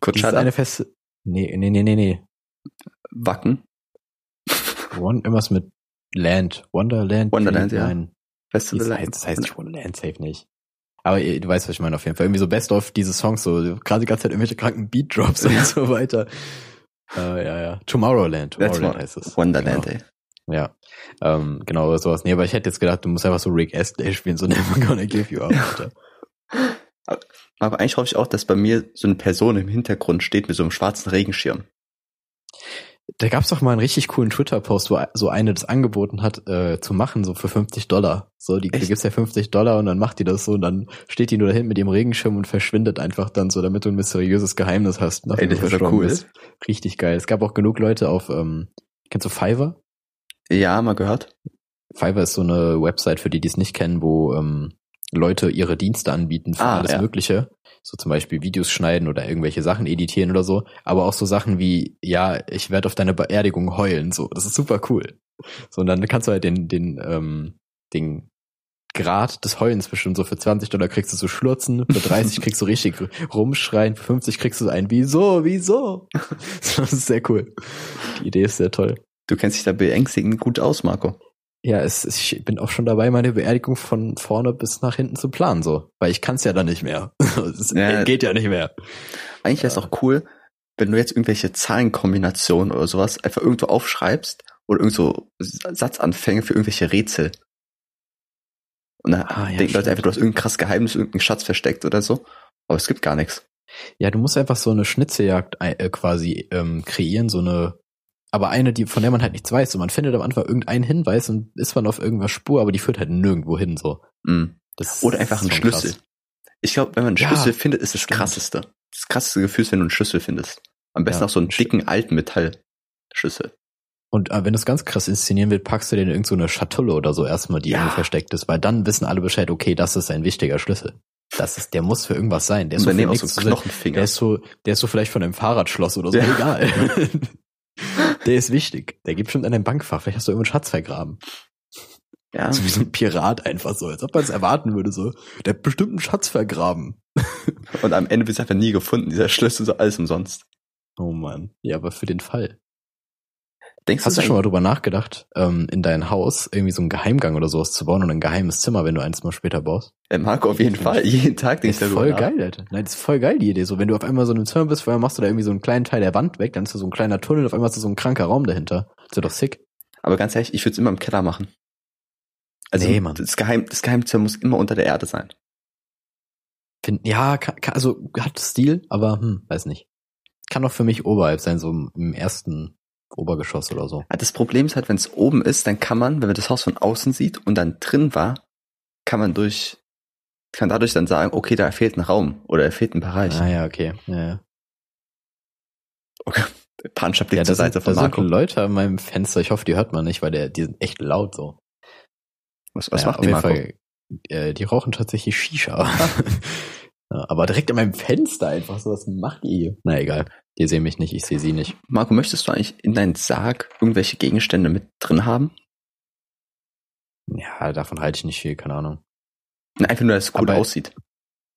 Coachella, eine Fest, nee, nee, nee, nee, nee. Wacken, One, irgendwas mit Land. Wonderland. Wonderland, ja. Nein. Festival. Das heißt, das heißt nicht Wonderland, safe nicht. Aber du weißt, was ich meine auf jeden Fall. Irgendwie so Best of diese Songs, so gerade die ganze Zeit irgendwelche kranken Beat Drops und so weiter. Äh, ja, ja. Tomorrowland. Tomorrowland heißt es. Wonderland, genau. ey. Ja. Ähm, genau, oder sowas. Nee, aber ich hätte jetzt gedacht, du musst einfach so Rick Astley spielen, so Never Gonna Give You Up, Alter. Aber eigentlich hoffe ich auch, dass bei mir so eine Person im Hintergrund steht mit so einem schwarzen Regenschirm. Da gab's doch mal einen richtig coolen Twitter-Post, wo so eine das angeboten hat, äh, zu machen, so für 50 Dollar. So, die, die gibt's ja 50 Dollar und dann macht die das so und dann steht die nur da hinten mit dem Regenschirm und verschwindet einfach dann so, damit du ein mysteriöses Geheimnis hast. Ey, das ist cool. bist. Richtig geil. Es gab auch genug Leute auf, ähm, kennst du Fiverr? Ja, mal gehört. Fiverr ist so eine Website für die, die es nicht kennen, wo ähm, Leute ihre Dienste anbieten für Ah, alles ja. Mögliche. So zum Beispiel Videos schneiden oder irgendwelche Sachen editieren oder so. Aber auch so Sachen wie, ja, ich werde auf deine Beerdigung heulen. So, das ist super cool. So, und dann kannst du halt den, den, ähm, den Grad des Heulens bestimmen. So für 20 Dollar kriegst du so Schlurzen, für 30 kriegst du richtig rumschreien, für 50 kriegst du so ein Wieso, wieso? Das ist sehr cool. Die Idee ist sehr toll. Du kennst dich da beängstigend gut aus, Marco. Ja, es, ich bin auch schon dabei, meine Beerdigung von vorne bis nach hinten zu planen, so. Weil ich kann es ja dann nicht mehr. Es Ja. geht ja nicht mehr. Eigentlich wäre es auch cool, wenn du jetzt irgendwelche Zahlenkombinationen oder sowas einfach irgendwo aufschreibst oder irgend so Satzanfänge für irgendwelche Rätsel. Und dann Ah, ja, denken Leute einfach, du hast irgendein krass Geheimnis, irgendeinen Schatz versteckt oder so. Aber es gibt gar nichts. Ja, du musst einfach so eine Schnitzeljagd äh, quasi ähm, kreieren, so eine, aber eine, die, von der man halt nichts weiß. Und man findet am Anfang irgendeinen Hinweis und ist man auf irgendwas Spur, aber die führt halt nirgendwo hin, so. Das Oder einfach ein Schlüssel. krass. Ich glaube, wenn man einen Ja, Schlüssel findet, ist das stimmt. krasseste. Das krasseste Gefühl ist, wenn du einen Schlüssel findest. Am besten Ja, auch so einen dicken alten Metallschlüssel. Und äh, wenn du es ganz krass inszenieren willst, packst du den in irgendeine so Schatulle oder so erstmal, die Ja. irgendwo versteckt ist, weil dann wissen alle Bescheid, okay, das ist ein wichtiger Schlüssel. Das ist, der muss für irgendwas sein. Der ist so für auch so Knochenfinger. Der ist so, der ist so vielleicht von einem Fahrradschloss oder so, Ja. egal. der ist wichtig. Der gibt bestimmt an deinem Bankfach. Vielleicht hast du irgendeinen Schatz vergraben. ja. So wie so ein Pirat einfach so, als ob man es erwarten würde, so. Der hat bestimmt einen Schatz vergraben. Und am Ende wird es einfach nie gefunden. Dieser Schlüssel so alles umsonst. Oh Mann. Ja, aber für den Fall. Denkst Hast du schon mal drüber nachgedacht, ähm, in dein Haus irgendwie so einen Geheimgang oder sowas zu bauen und ein geheimes Zimmer, wenn du eins mal später baust? Äh, Marco, auf jeden Fall. Jeden Tag denkst ist du voll darüber nach. geil, Alter. Nein, das ist voll geil, die Idee. So, wenn du auf einmal so in einem Zimmer bist, vorher machst du da irgendwie so einen kleinen Teil der Wand weg, dann ist da so ein kleiner Tunnel, auf einmal ist da so ein kranker Raum dahinter. Das wäre doch sick. Aber ganz ehrlich, ich würde es immer im Keller machen. Also Nee, Mann. das, Geheim, das Geheimzimmer muss immer unter der Erde sein. Find, ja, kann, also hat Stil, aber hm, weiß nicht. Kann doch für mich oberhalb sein, so im ersten Obergeschoss oder so. Ja, Das Problem ist halt, wenn es oben ist, dann kann man, wenn man das Haus von außen sieht und dann drin war, kann man durch, kann dadurch dann sagen, okay, da fehlt ein Raum oder da fehlt ein Bereich. Ah ja, okay. Ja, ja. Okay. Blick ja zur sind, Seite da von sind Marco. Leute an meinem Fenster, ich hoffe, die hört man nicht, weil der, die sind echt laut so. Was, was Naja, macht die Marco? Fall, äh, die rauchen tatsächlich Shisha. ja, aber direkt an meinem Fenster einfach so, was macht ihr hier? Na egal, die sehen mich nicht, ich sehe sie nicht. Marco, möchtest du eigentlich in deinen Sarg irgendwelche Gegenstände mit drin haben? Ja, davon halte ich nicht viel, keine Ahnung. Na, Einfach nur, dass es cool Aber- aussieht.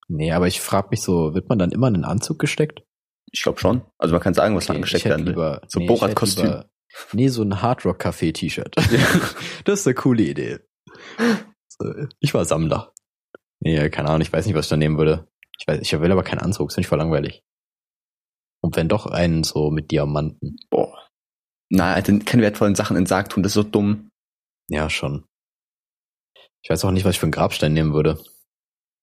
Nee, aber ich frage mich so, wird man dann immer in einen Anzug gesteckt? Ich glaube schon. Also man kann sagen, was Okay, ich hätte werden will. So nee, Borat-Kostüm. Nee, so ein Hardrock-Café-T-Shirt. das ist eine coole Idee. So, ich war Sammler. Nee, keine Ahnung, ich weiß nicht, was ich da nehmen würde. Ich weiß, ich will aber keinen Anzug, das finde ich voll langweilig. Und wenn doch einen so mit Diamanten. Boah. Na, Alter, keine wertvollen Sachen in den Sarg tun, das ist so dumm. Ja, schon. Ich weiß auch nicht, was ich für einen Grabstein nehmen würde.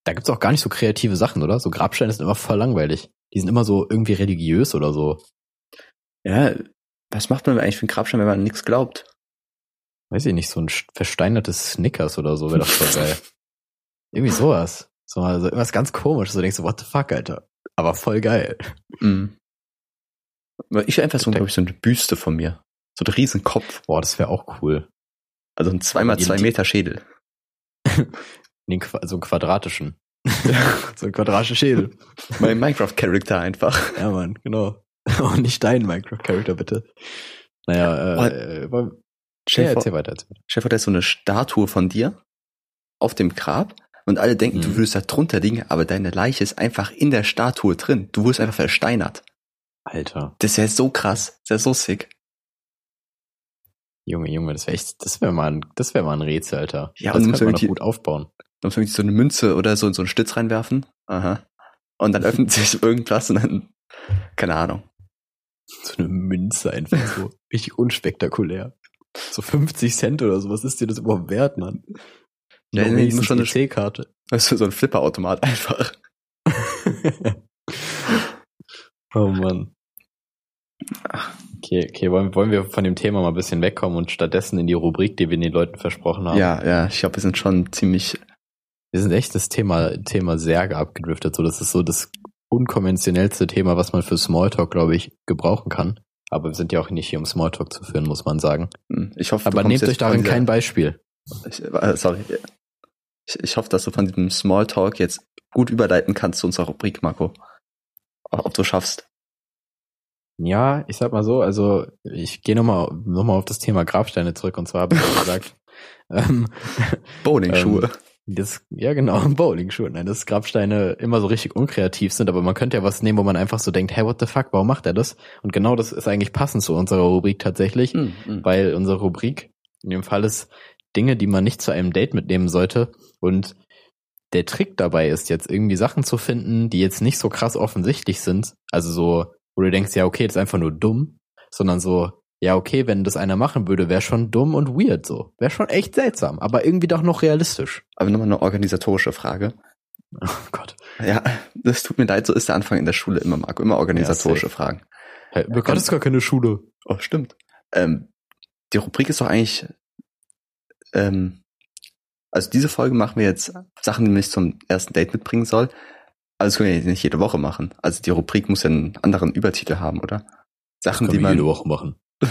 Da gibt's auch gar nicht so kreative Sachen, oder? So Grabsteine sind immer voll langweilig. Die sind immer so irgendwie religiös oder so. Ja, was macht man eigentlich für einen Grabstein, wenn man an nichts glaubt? Weiß ich nicht, so ein versteinertes Snickers oder so wäre doch voll geil. Irgendwie sowas. So also irgendwas ganz komisches. So denkst du, what the fuck, Alter. Aber voll geil. Mhm. Ich einfach so, glaube ich, so eine Büste von mir. So ein riesen Kopf. Boah, das wäre auch cool. Also ein 2 mal Die- 2 die- Meter Schädel. Qua- so einen quadratischen. so ein quadratischer Schädel. mein Minecraft-Charakter einfach. Ja, Mann, genau. Und nicht dein Minecraft-Charakter, bitte. Naja, äh, dir vor, erzähl weiter, erzähl vor, da ist so eine Statue von dir auf dem Grab und alle denken, du Mhm. würdest da drunter liegen, aber deine Leiche ist einfach in der Statue drin. Du wurdest einfach versteinert. Alter, Das wäre so krass. Das wäre so sick. Junge, Junge, das wäre echt, das wäre mal ein, das wäre mal ein Rätsel, Alter. Ja, das und könnte so man gut aufbauen. Dann muss man so eine Münze oder so in so einen Stütz reinwerfen. Aha. Und dann öffnet sich irgendwas und dann, keine Ahnung. So eine Münze einfach so. Richtig unspektakulär. So 50 Cent oder so. Was ist dir das überhaupt wert, Mann? Ja, nee, muss schon eine- EC-Karte. Das ist so ein Flipperautomat einfach. oh Mann. Okay, okay, wollen, wollen wir von dem Thema mal ein bisschen wegkommen und stattdessen in die Rubrik, die wir den Leuten versprochen haben. Ja, ja, ich glaube, wir sind schon ziemlich, Wir sind echt das Thema, Thema Särge abgedriftet. So, das ist so das unkonventionellste Thema, was man für Smalltalk, glaube ich, gebrauchen kann. Aber wir sind ja auch nicht hier, um Smalltalk zu führen, muss man sagen. hm, ich hoffe, Aber nehmt euch darin kein Beispiel. Ich, äh, sorry. Ich, ich hoffe, dass du von diesem Smalltalk jetzt gut überleiten kannst zu unserer Rubrik, Marco. Ob du schaffst. Ja, ich sag mal so, also ich gehe nochmal noch mal auf das Thema Grabsteine zurück und zwar habe ich gesagt, ähm, Bowling-Schuhe. das, ja genau, Bowling-Schuhe, nein, dass Grabsteine immer so richtig unkreativ sind, aber man könnte ja was nehmen, wo man einfach so denkt, hey, what the fuck, warum macht er das? Und genau das ist eigentlich passend zu unserer Rubrik tatsächlich, Hm, hm. weil unsere Rubrik in dem Fall ist Dinge, die man nicht zu einem Date mitnehmen sollte und der Trick dabei ist jetzt irgendwie Sachen zu finden, die jetzt nicht so krass offensichtlich sind, also so, wo du denkst, ja, okay, das ist einfach nur dumm, sondern so, ja, okay, wenn das einer machen würde, wäre schon dumm und weird so. Wäre schon echt seltsam, aber irgendwie doch noch realistisch. Aber nochmal eine organisatorische Frage. Oh Gott. Ja, das tut mir leid, so ist der Anfang in der Schule immer, Marco. Immer organisatorische Ja, Fragen. Hey, du hattest gar keine Schule. Oh, stimmt. Ähm, die Rubrik ist doch eigentlich, ähm, also diese Folge machen wir jetzt Sachen, die man nicht zum ersten Date mitbringen soll. Also können wir nicht jede Woche machen. Also die Rubrik muss ja einen anderen Übertitel haben, oder? Sachen, die man, jede Woche machen.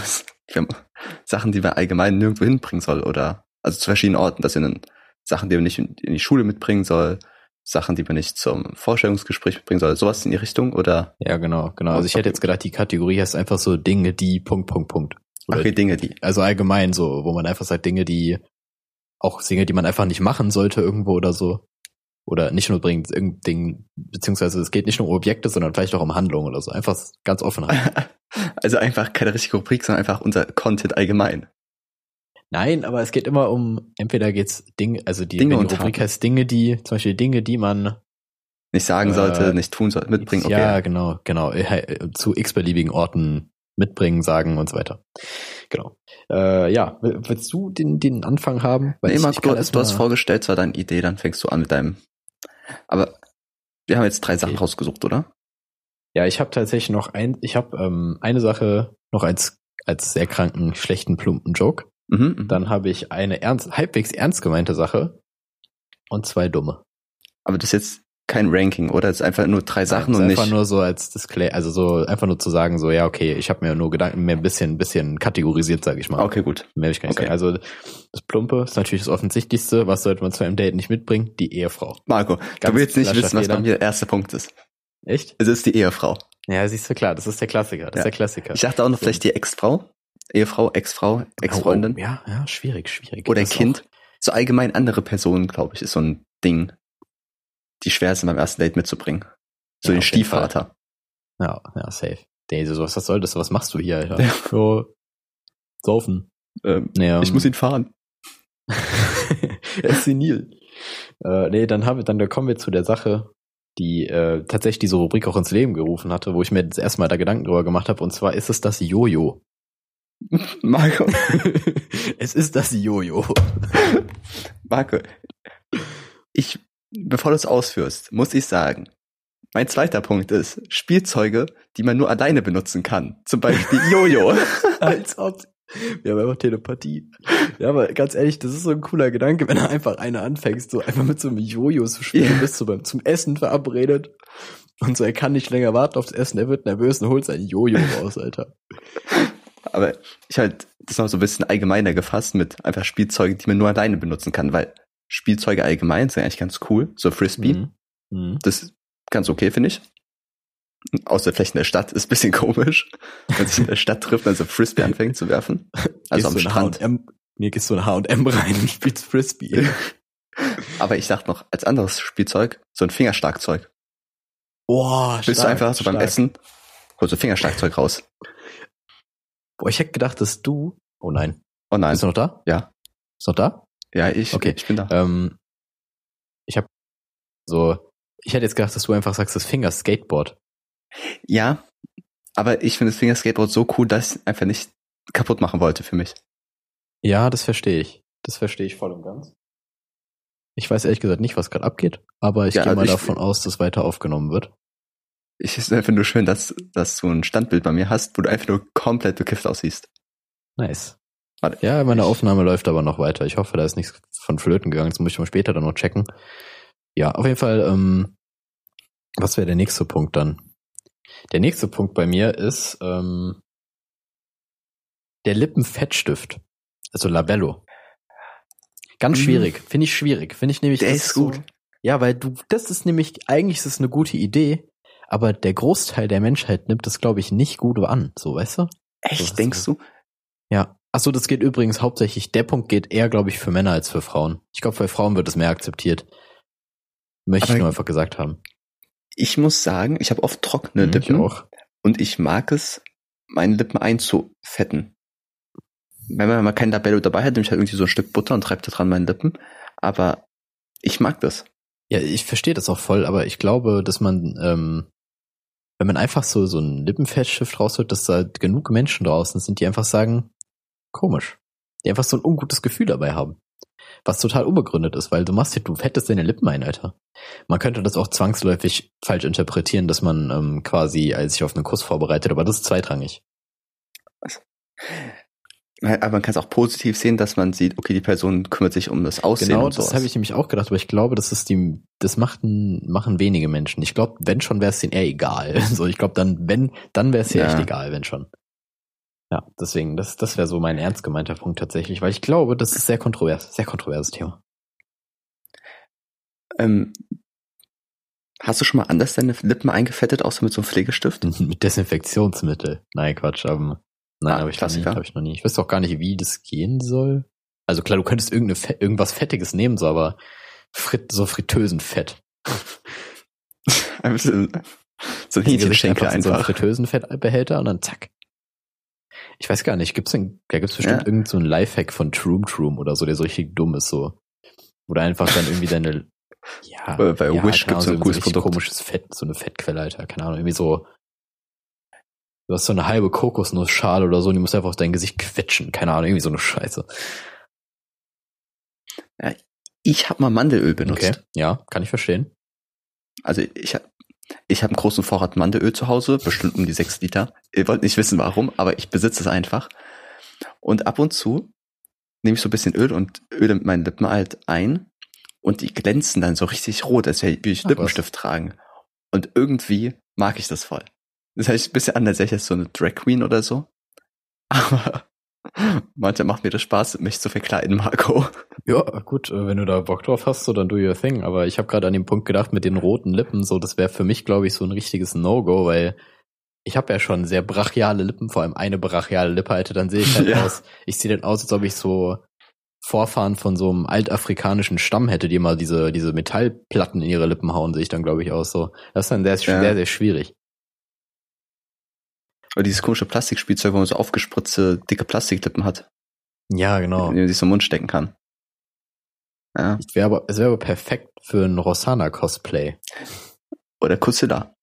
Sachen, die man allgemein nirgendwo hinbringen soll, oder? Also zu verschiedenen Orten. Das sind Sachen, die man nicht in in die Schule mitbringen soll, Sachen, die man nicht zum Vorstellungsgespräch mitbringen soll. Sowas in die Richtung, oder? Ja, genau, genau. Also ich hätte jetzt gedacht, die Kategorie heißt einfach so Dinge, die Punkt, Punkt, Punkt. Oder Okay, Dinge, die. Also allgemein so, wo man einfach sagt, Dinge, die auch Dinge, die man einfach nicht machen sollte irgendwo oder so. Oder nicht nur bringt irgendein, beziehungsweise es geht nicht nur um Objekte, sondern vielleicht auch um Handlungen oder so. Einfach ganz offen halten. Also einfach keine richtige Rubrik, sondern einfach unser Content allgemein. Nein, aber es geht immer um, entweder geht's Dinge, also die, Dinge die Rubrik Taten. heißt Dinge, die, zum Beispiel Dinge, die man Nicht sagen Äh, sollte, nicht tun sollte, mitbringen. Okay. Ja, genau, genau. äh, Zu x-beliebigen Orten mitbringen, sagen und so weiter. Genau. Äh, ja, will- willst du den, den Anfang haben? nee, ich- Marc, ich du, hast mal- vorgestellt, zwar deine Idee, dann fängst du an mit deinem. Aber wir haben jetzt drei Sachen Okay. rausgesucht, oder? Ja, ich habe tatsächlich noch ein, ich habe ähm, eine Sache noch als als sehr kranken, schlechten, plumpen Joke. Mhm. mhm. Dann habe ich eine ernst, halbwegs ernst gemeinte Sache und zwei dumme. Aber das ist jetzt kein Ranking, oder? Das ist einfach nur drei Sachen Das und ist nicht. einfach nur so als Display, also so einfach nur zu sagen, so ja okay, ich habe mir nur Gedanken mehr ein bisschen, bisschen kategorisiert, sage ich mal. Okay, gut. Mehr ich gar nicht Okay. sagen. Also das Plumpe ist natürlich das Offensichtlichste. Was sollte man zu einem Date nicht mitbringen? Die Ehefrau. Marco, Ganz du willst nicht wissen, was bei mir der erste Punkt ist. Echt? Es ist die Ehefrau. Ja, siehst du klar, das ist der Klassiker. Das Ja. ist der Klassiker. Ich dachte auch noch vielleicht die Ex-Frau. Ehefrau, Ex-Frau, Ex-Freundin. Oh, ja, ja, schwierig, schwierig. Oder ist Kind. So allgemein andere Personen, glaube ich, ist so ein Ding, die schwer sind beim ersten Date mitzubringen. So Ja, den Stiefvater. Ja, ja, safe. Der so, was, was soll das? Was machst du hier, Alter? Ja. So, saufen. Ähm, Nee, ich muss ihn fahren. er ist senil. Äh, nee, dann haben wir, dann kommen wir zu der Sache, die äh, tatsächlich diese Rubrik auch ins Leben gerufen hatte, wo ich mir das erste Mal da Gedanken drüber gemacht habe, und zwar ist es das Jojo. Marco, es ist das Jojo. Marco, ich, bevor du es ausführst, muss ich sagen, mein zweiter Punkt ist Spielzeuge, die man nur alleine benutzen kann. Zum Beispiel Jojo. Als ob. Wir haben einfach Telepathie. Ja, aber ganz ehrlich, das ist so ein cooler Gedanke, wenn du einfach eine anfängst, so einfach mit so einem Jojo zu spielen, Ja. bist du beim, zum Essen verabredet. Und so, er kann nicht länger warten aufs Essen, er wird nervös und holt sein Jojo raus, Alter. Aber ich halt das noch so ein bisschen allgemeiner gefasst mit einfach Spielzeuge, die man nur alleine benutzen kann, weil Spielzeuge allgemein sind eigentlich ganz cool. So Frisbee, Mhm. Mhm. das ist ganz okay, finde ich. Außer vielleicht in der Stadt ist ein bisschen komisch, wenn sich in der Stadt trifft und so Frisbee anfängt zu werfen. Also am Gehst in Strand. H&M, mir gehst du in H&M rein und spielst Frisbee. Aber ich dachte noch, als anderes Spielzeug, so ein Fingerstarkzeug. Boah, Willst du einfach so beim Essen, holst du Fingerstarkzeug raus. Boah, ich hätte gedacht, dass du, oh nein, Oh nein. bist du noch da? Ja. Bist du noch da? Ja, ich, Okay. ich bin da. Ähm, ich habe so, ich hätte jetzt gedacht, dass du einfach sagst, das Finger Skateboard. Ja, aber ich finde das Fingerskateboard so cool, dass ich es einfach nicht kaputt machen wollte für mich. Ja, das verstehe ich. Das verstehe ich voll und ganz. Ich weiß ehrlich gesagt nicht, was gerade abgeht, aber ich Ja, gehe also mal ich- davon aus, dass weiter aufgenommen wird. Ich ist einfach nur schön, dass, dass du ein Standbild bei mir hast, wo du einfach nur komplett bekifft aussiehst. Nice. Ja, meine Aufnahme läuft aber noch weiter. Ich hoffe, da ist nichts von Flöten gegangen. Das muss ich mal später dann noch checken. Ja, auf jeden Fall, ähm, was wäre der nächste Punkt dann? Der nächste Punkt bei mir ist ähm, der Lippenfettstift. Also Labello. Ganz Mhm. schwierig. Finde ich schwierig. Finde ich nämlich. Der das ist so- gut. Ja, weil du, das ist nämlich, eigentlich ist es eine gute Idee, aber der Großteil der Menschheit nimmt das, glaube ich, nicht gut an. So, weißt du? So, Echt, was denkst du? Ja. Achso, das geht übrigens hauptsächlich, der Punkt geht eher, glaube ich, für Männer als für Frauen. Ich glaube, bei Frauen wird es mehr akzeptiert. Möchte Aber- ich nur einfach gesagt haben. Ich muss sagen, ich habe oft trockene ich Lippen auch. und ich mag es, meine Lippen einzufetten. Wenn man mal kein Labello dabei hat, nehme ich halt irgendwie so ein Stück Butter und treibe da dran meine Lippen. Aber ich mag das. Ja, ich verstehe das auch voll, aber ich glaube, dass man, ähm, wenn man einfach so, so ein Lippenfettstift rausholt, dass da genug Menschen draußen sind, die einfach sagen, komisch. Die einfach so ein ungutes Gefühl dabei haben. Was total unbegründet ist, weil du machst dir, du fettest deine Lippen ein, Alter. Man könnte das auch zwangsläufig falsch interpretieren, dass man ähm, quasi als sich auf einen Kuss vorbereitet, aber das ist zweitrangig. Aber man kann es auch positiv sehen, dass man sieht, okay, die Person kümmert sich um das Aussehen Genau, und das habe ich nämlich auch gedacht, aber ich glaube, das ist die, das machten, machen wenige Menschen. Ich glaube, wenn schon, wäre es denen eher egal. So, ich glaube, dann, wenn, dann wäre es Ja. echt egal, wenn schon. Ja, deswegen, das, das wäre so mein ernst gemeinter Punkt tatsächlich, weil ich glaube, das ist sehr kontrovers, sehr kontroverses Thema. Ähm, hast du schon mal anders deine Lippen eingefettet, außer mit so einem Pflegestift? Mit Desinfektionsmittel. Nein, Quatsch, aber nein, Ah, habe ich noch nie, habe ich noch nie. Ich weiß auch gar nicht, wie das gehen soll. Also klar, du könntest irgendeine Fe irgendwas Fettiges nehmen, so, aber Frit so Fritteusenfett. Ein bisschen, so ein Gesicht Hähnchenschenkel in so einen einfach. Fritteusenfettbehälter und dann zack. Ich weiß gar nicht, gibt's denn, da gibt's bestimmt Ja. irgend so Lifehack von Troom Troom oder so, der so richtig dumm ist, so. Du einfach dann irgendwie deine, ja. Bei- bei ja, Wish gibt's Ahnung, so ein cooles Produkt. komisches Fett, so eine Fettquelle, Alter, keine Ahnung, irgendwie so. Du hast so eine halbe Kokosnussschale oder so und die musst du einfach auf dein Gesicht quetschen, keine Ahnung, irgendwie so eine Scheiße. Ich habe mal Mandelöl benutzt. Okay, ja, kann ich verstehen. Also ich habe ich hab einen großen Vorrat Mandelöl zu Hause, bestimmt um die sechs Liter. Ihr wollt nicht wissen warum, aber ich besitze es einfach. Und ab und zu nehme ich so ein bisschen Öl und öle mit meinen Lippen halt ein und die glänzen dann so richtig rot, als würde ich Ach, Lippenstift tragen. Und irgendwie mag ich das voll. Das heißt ein bisschen an, als ich so eine Drag Queen oder so. Aber manchmal macht mir das Spaß, mich zu verkleiden, Marco. Ja, gut, äh, wenn du da Bock drauf hast, so dann do your thing. Aber ich habe gerade an den Punkt gedacht mit den roten Lippen, so das wäre für mich, glaube ich, so ein richtiges No-Go, weil ich habe ja schon sehr brachiale Lippen, vor allem eine brachiale Lippe, Alter, dann sehe ich halt Ja. aus, ich sehe dann aus, als ob ich so Vorfahren von so einem altafrikanischen Stamm hätte, die mal diese, diese Metallplatten in ihre Lippen hauen, sehe ich dann, glaube ich, aus so. Das ist dann sehr, Ja. sehr, sehr schwierig. Oder dieses komische Plastikspielzeug, wo man so aufgespritzte, dicke Plastiklippen hat, Ja, genau. in die man sich so im Mund stecken kann. Ja. Es wäre aber, es wäre aber perfekt für ein Rossana-Cosplay. Oder Kusilla.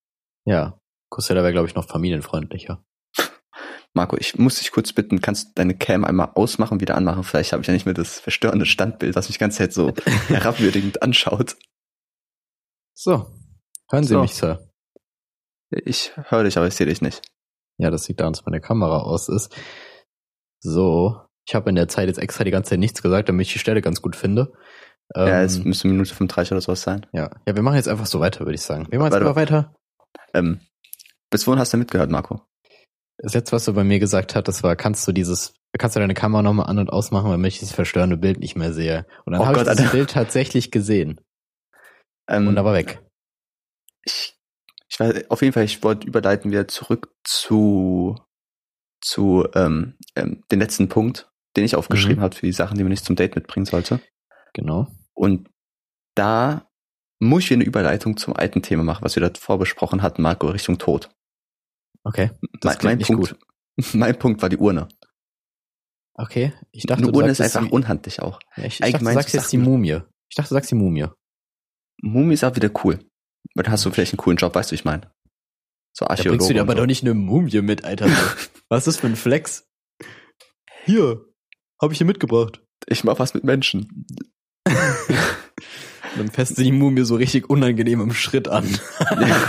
Ja. Cosella wäre, glaube ich, noch familienfreundlicher. Marco, ich muss dich kurz bitten, kannst du deine Cam einmal ausmachen, wieder anmachen? Vielleicht habe ich ja nicht mehr das verstörende Standbild, das mich die ganze Zeit so herabwürdigend anschaut. So. Hören Sie So. mich, Sir? Ich höre dich, aber ich sehe dich nicht. Ja, das liegt daran, dass meine Kamera aus ist. So. Ich habe in der Zeit jetzt extra die ganze Zeit nichts gesagt, damit ich die Stelle ganz gut finde. Ähm, ja, es müsste Minute 35 oder sowas sein. ja. ja, wir machen jetzt einfach so weiter, würde ich sagen. Wir machen jetzt einfach weiter. Ähm, bis wohin hast du mitgehört, Marco? Das letzte, was du bei mir gesagt hast, das war, kannst du dieses, kannst du deine Kamera nochmal an- und ausmachen, damit ich dieses verstörende Bild nicht mehr sehe. Und dann Oh habe ich das Alter. Bild tatsächlich gesehen. Ähm, Und da war weg. ich, ich weiß, auf jeden Fall, ich wollte überleiten wir zurück zu, zu ähm, ähm, den letzten Punkt, den ich aufgeschrieben Mhm. habe für die Sachen, die man nicht zum Date mitbringen sollte. Genau. Und da muss ich eine Überleitung zum alten Thema machen, was wir davor besprochen hatten, Marco, Richtung Tod. Okay. Das mein, mein nicht Punkt, gut. mein Punkt war die Urne. Okay. Ich dachte, Eine Urne ist einfach jetzt, unhandlich auch. ja, ich, ich dachte, du sagst jetzt die Mumie. Ich dachte, du sagst die Mumie. Mumie ist auch wieder cool. Weil dann hast du vielleicht einen coolen Job, weißt du, wie ich meine. So Da Archäologe. bringst du dir aber so. doch nicht eine Mumie mit, Alter. Was ist das für ein Flex? Hier, habe ich hier mitgebracht. Ich mach was mit Menschen. Dann fässt du die Mumie so richtig unangenehm im Schritt an.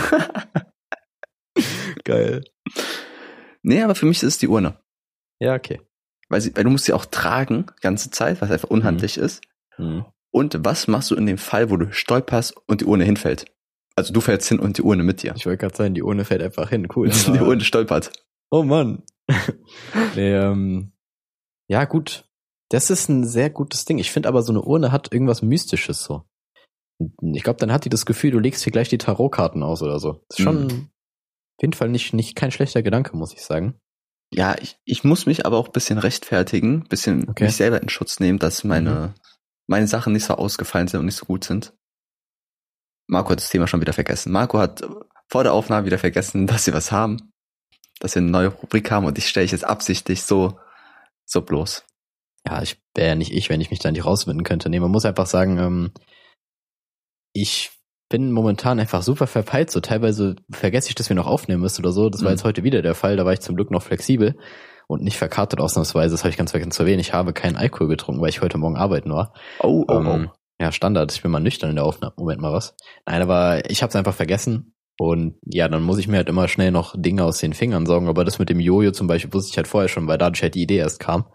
Geil. nee, aber für mich ist es die Urne. Ja, okay. Weil, sie, weil du musst sie auch tragen, ganze Zeit, was einfach unhandlich ist. Mhm. Und was machst du in dem Fall, wo du stolperst und die Urne hinfällt? Also du fällst hin und die Urne mit dir. Ich wollte gerade sagen, die Urne fällt einfach hin. Cool. die Urne stolpert. Oh Mann. nee, ähm, ja, gut. Das ist ein sehr gutes Ding. Ich finde aber, so eine Urne hat irgendwas Mystisches so. Ich glaube, dann hat die das Gefühl, du legst hier gleich die Tarotkarten aus oder so. Das ist schon Mhm. auf jeden Fall nicht, nicht kein schlechter Gedanke, muss ich sagen. Ja, ich, ich muss mich aber auch ein bisschen rechtfertigen, bisschen Okay. mich selber in Schutz nehmen, dass meine, meine Sachen nicht so ausgefallen sind und nicht so gut sind. Marco hat das Thema schon wieder vergessen. Marco hat vor der Aufnahme wieder vergessen, dass sie was haben, dass wir eine neue Rubrik haben und ich stelle ich jetzt absichtlich so, so bloß. Ja, ich wäre ja nicht ich, wenn ich mich da nicht rauswinden könnte. Nee, man muss einfach sagen, ähm, ich bin momentan einfach super verpeilt. So teilweise vergesse ich, dass wir noch aufnehmen müssen oder so. Das war Mhm. jetzt heute wieder der Fall. Da war ich zum Glück noch flexibel und nicht verkartet ausnahmsweise. Das habe ich ganz vergessen zu erwähnen. Ich habe keinen Alkohol getrunken, weil ich heute Morgen arbeiten war. Oh, oh, Ähm, oh. ja, Standard. Ich bin mal nüchtern in der Aufnahme. Moment mal was. Nein, aber ich habe es einfach vergessen. Und ja, dann muss ich mir halt immer schnell noch Dinge aus den Fingern saugen. Aber das mit dem Jojo zum Beispiel wusste ich halt vorher schon, weil dadurch halt die Idee erst kam.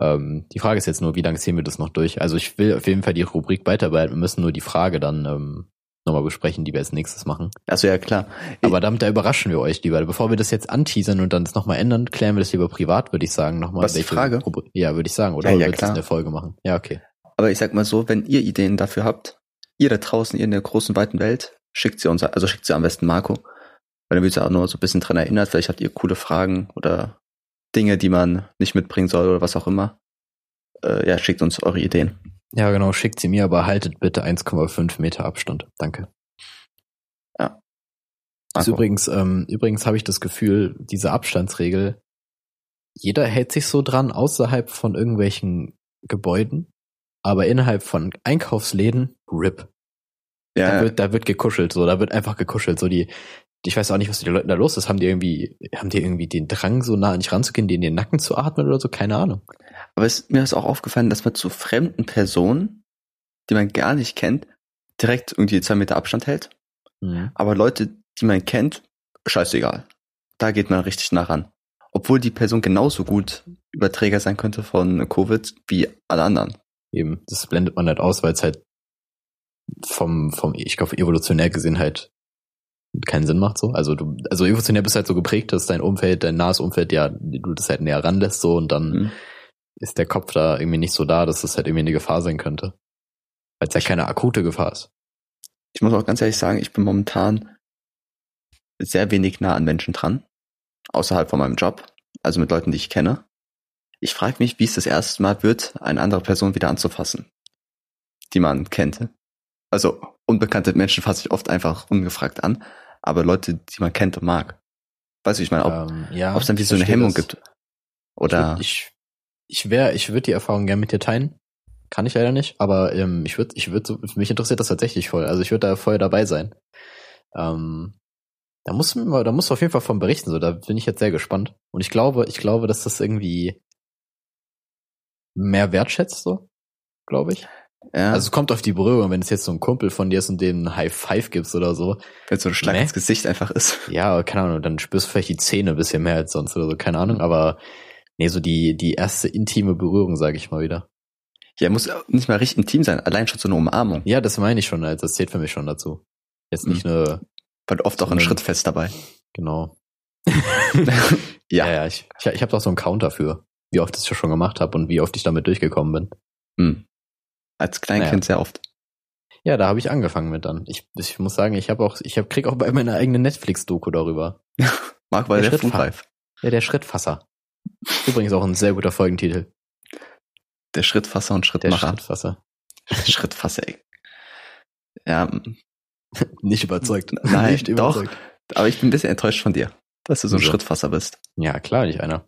Ähm, die Frage ist jetzt nur, wie lange ziehen wir das noch durch? Also ich will auf jeden Fall die Rubrik weiterbehalten. Wir müssen nur die Frage dann ähm, nochmal besprechen, die wir als nächstes machen. Also ja, klar. Aber damit da überraschen wir euch lieber. Bevor wir das jetzt anteasern und dann das nochmal ändern, klären wir das lieber privat, würde ich sagen. Nochmal, Was, die Frage? Rubrik- Ja, würde ich sagen. Oder Ja, ja, klar. in der Folge machen? Ja, okay. Aber ich sag mal so, wenn ihr Ideen dafür habt, ihr da draußen, ihr in der großen, weiten Welt, schickt sie uns, also schickt sie am besten Marco. Weil dann wird sie auch nur so ein bisschen dran erinnert. Vielleicht habt ihr coole Fragen oder Dinge, die man nicht mitbringen soll oder was auch immer. Äh, ja, schickt uns eure Ideen. Ja, genau, schickt sie mir, aber haltet bitte 1,5 Meter Abstand. Danke. Ja. Marco. übrigens, ähm, übrigens habe ich das Gefühl, diese Abstandsregel, jeder hält sich so dran außerhalb von irgendwelchen Gebäuden, aber innerhalb von Einkaufsläden, RIP. Da Ja, wird, da wird gekuschelt, so, da wird einfach gekuschelt, so die, ich weiß auch nicht, was mit den Leuten da los ist. Haben die irgendwie, haben die irgendwie den Drang, so nah an dich ranzugehen, in den Nacken zu atmen oder so? Keine Ahnung. aber es, mir ist auch aufgefallen, dass man zu fremden Personen, die man gar nicht kennt, direkt irgendwie zwei Meter Abstand hält. Mhm. Aber Leute, die man kennt, scheißegal. Da geht man richtig nah ran. Obwohl die Person genauso gut Überträger sein könnte von Covid wie alle anderen. Eben, das blendet man halt aus, weil es halt vom, vom, ich glaube, evolutionär gesehen halt keinen Sinn macht so. Also du, also evolutionär bist halt so geprägt, dass dein Umfeld, dein nahes Umfeld, ja, du das halt näher ranlässt so und dann Mhm. ist der Kopf da irgendwie nicht so da, dass das halt irgendwie eine Gefahr sein könnte. Weil es ja keine akute Gefahr ist. Ich muss auch ganz ehrlich sagen, ich bin momentan sehr wenig nah an Menschen dran. Außerhalb von meinem Job. Also mit Leuten, die ich kenne. Ich frage mich, wie es das erste Mal wird, eine andere Person wieder anzufassen. Die man kennt. Also unbekannte Menschen fasse ich oft einfach ungefragt an. Aber Leute, die man kennt und mag. Weißt du, ich meine, ob ähm, ja, ob es dann wie so eine Hemmung das. gibt. Oder Ich, ich, ich wäre, ich würde die Erfahrung gerne mit dir teilen. Kann ich leider nicht, aber ähm, ich würde, ich würde, so, mich interessiert das tatsächlich voll. Also ich würde da voll dabei sein. Ähm, da muss man, da musst du auf jeden Fall von berichten. So, da bin ich jetzt sehr gespannt. Und ich glaube, ich glaube, dass das irgendwie mehr wertschätzt, so, glaube ich. Ja, Also es kommt auf die Berührung, wenn es jetzt so ein Kumpel von dir ist und dem ein High Five gibst oder so. wenn so ein Schlag Nee. ins Gesicht einfach ist. Ja, keine Ahnung, dann spürst du vielleicht die Zähne ein bisschen mehr als sonst oder so, keine Ahnung, aber nee, so die, die erste intime Berührung, sage ich mal wieder. Ja, muss nicht mal richtig intim sein. Allein schon so eine Umarmung. Ja, das meine ich schon, also das zählt für mich schon dazu. Jetzt nicht nur, Weil oft auch ein Schritt fest dabei. genau. Ja. Ja, ja, ich, ich, ich habe doch so einen Counter für, wie oft ich das schon gemacht habe und wie oft ich damit durchgekommen bin. Hm. Als Kleinkind Naja. sehr oft. Ja, da habe ich angefangen mit dann. Ich, ich muss sagen, ich habe auch, ich hab, krieg auch bei meiner eigenen Netflix-Doku darüber. Marc war Der der. Ja, der Schrittfasser. Übrigens auch ein sehr guter Folgentitel. Der Schrittfasser und Der Schrittmacher. Schrittfasser. Schrittfasser, ey. Ja, Nicht überzeugt. Nein, Nicht doch. überzeugt. aber ich bin ein bisschen enttäuscht von dir, dass du so ein Wieso? Schrittfasser bist. Ja, klar, nicht einer.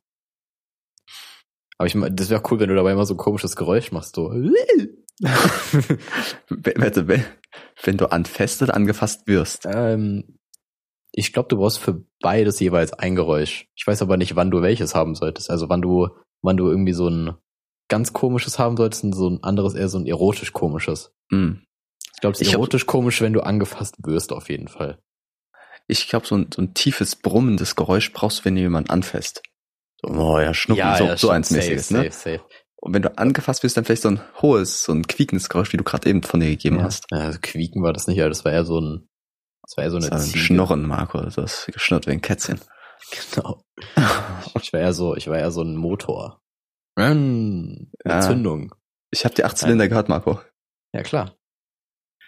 Aber ich das wäre cool, wenn du dabei immer so ein komisches Geräusch machst, so. Wenn- Warte, wenn, wenn du anfasst oder angefasst wirst. ähm, ich glaube, du brauchst für beides jeweils ein Geräusch. Ich weiß aber nicht, wann du welches haben solltest. Also wann du, wann du irgendwie so ein ganz komisches haben solltest und so ein anderes eher so ein erotisch komisches. Hm. Ich glaube, es ist erotisch komisch, wenn du angefasst wirst, auf jeden Fall. Ich glaube, so ein, so ein tiefes, brummendes Geräusch brauchst du, wenn du jemanden anfasst. So, oh ja, Schnuppen, so, so stimmt. eins mäßiges, safe, ne? Safe, safe. Und wenn du angefasst wirst, dann vielleicht so ein hohes, so ein quiekendes Geräusch, wie du gerade eben von dir gegeben Ja. hast. Ja, also quieken war das nicht, aber das war eher so ein, das war eher so Das eine war ein Ziege. Schnurren, Marco. Das ist geschnurrt wie ein Kätzchen. Genau. Ich war eher so, ich war eher so ein Motor. Ähm, Ja. Entzündung. Ich habe die acht Zylinder gehört, Marco. Ja, klar.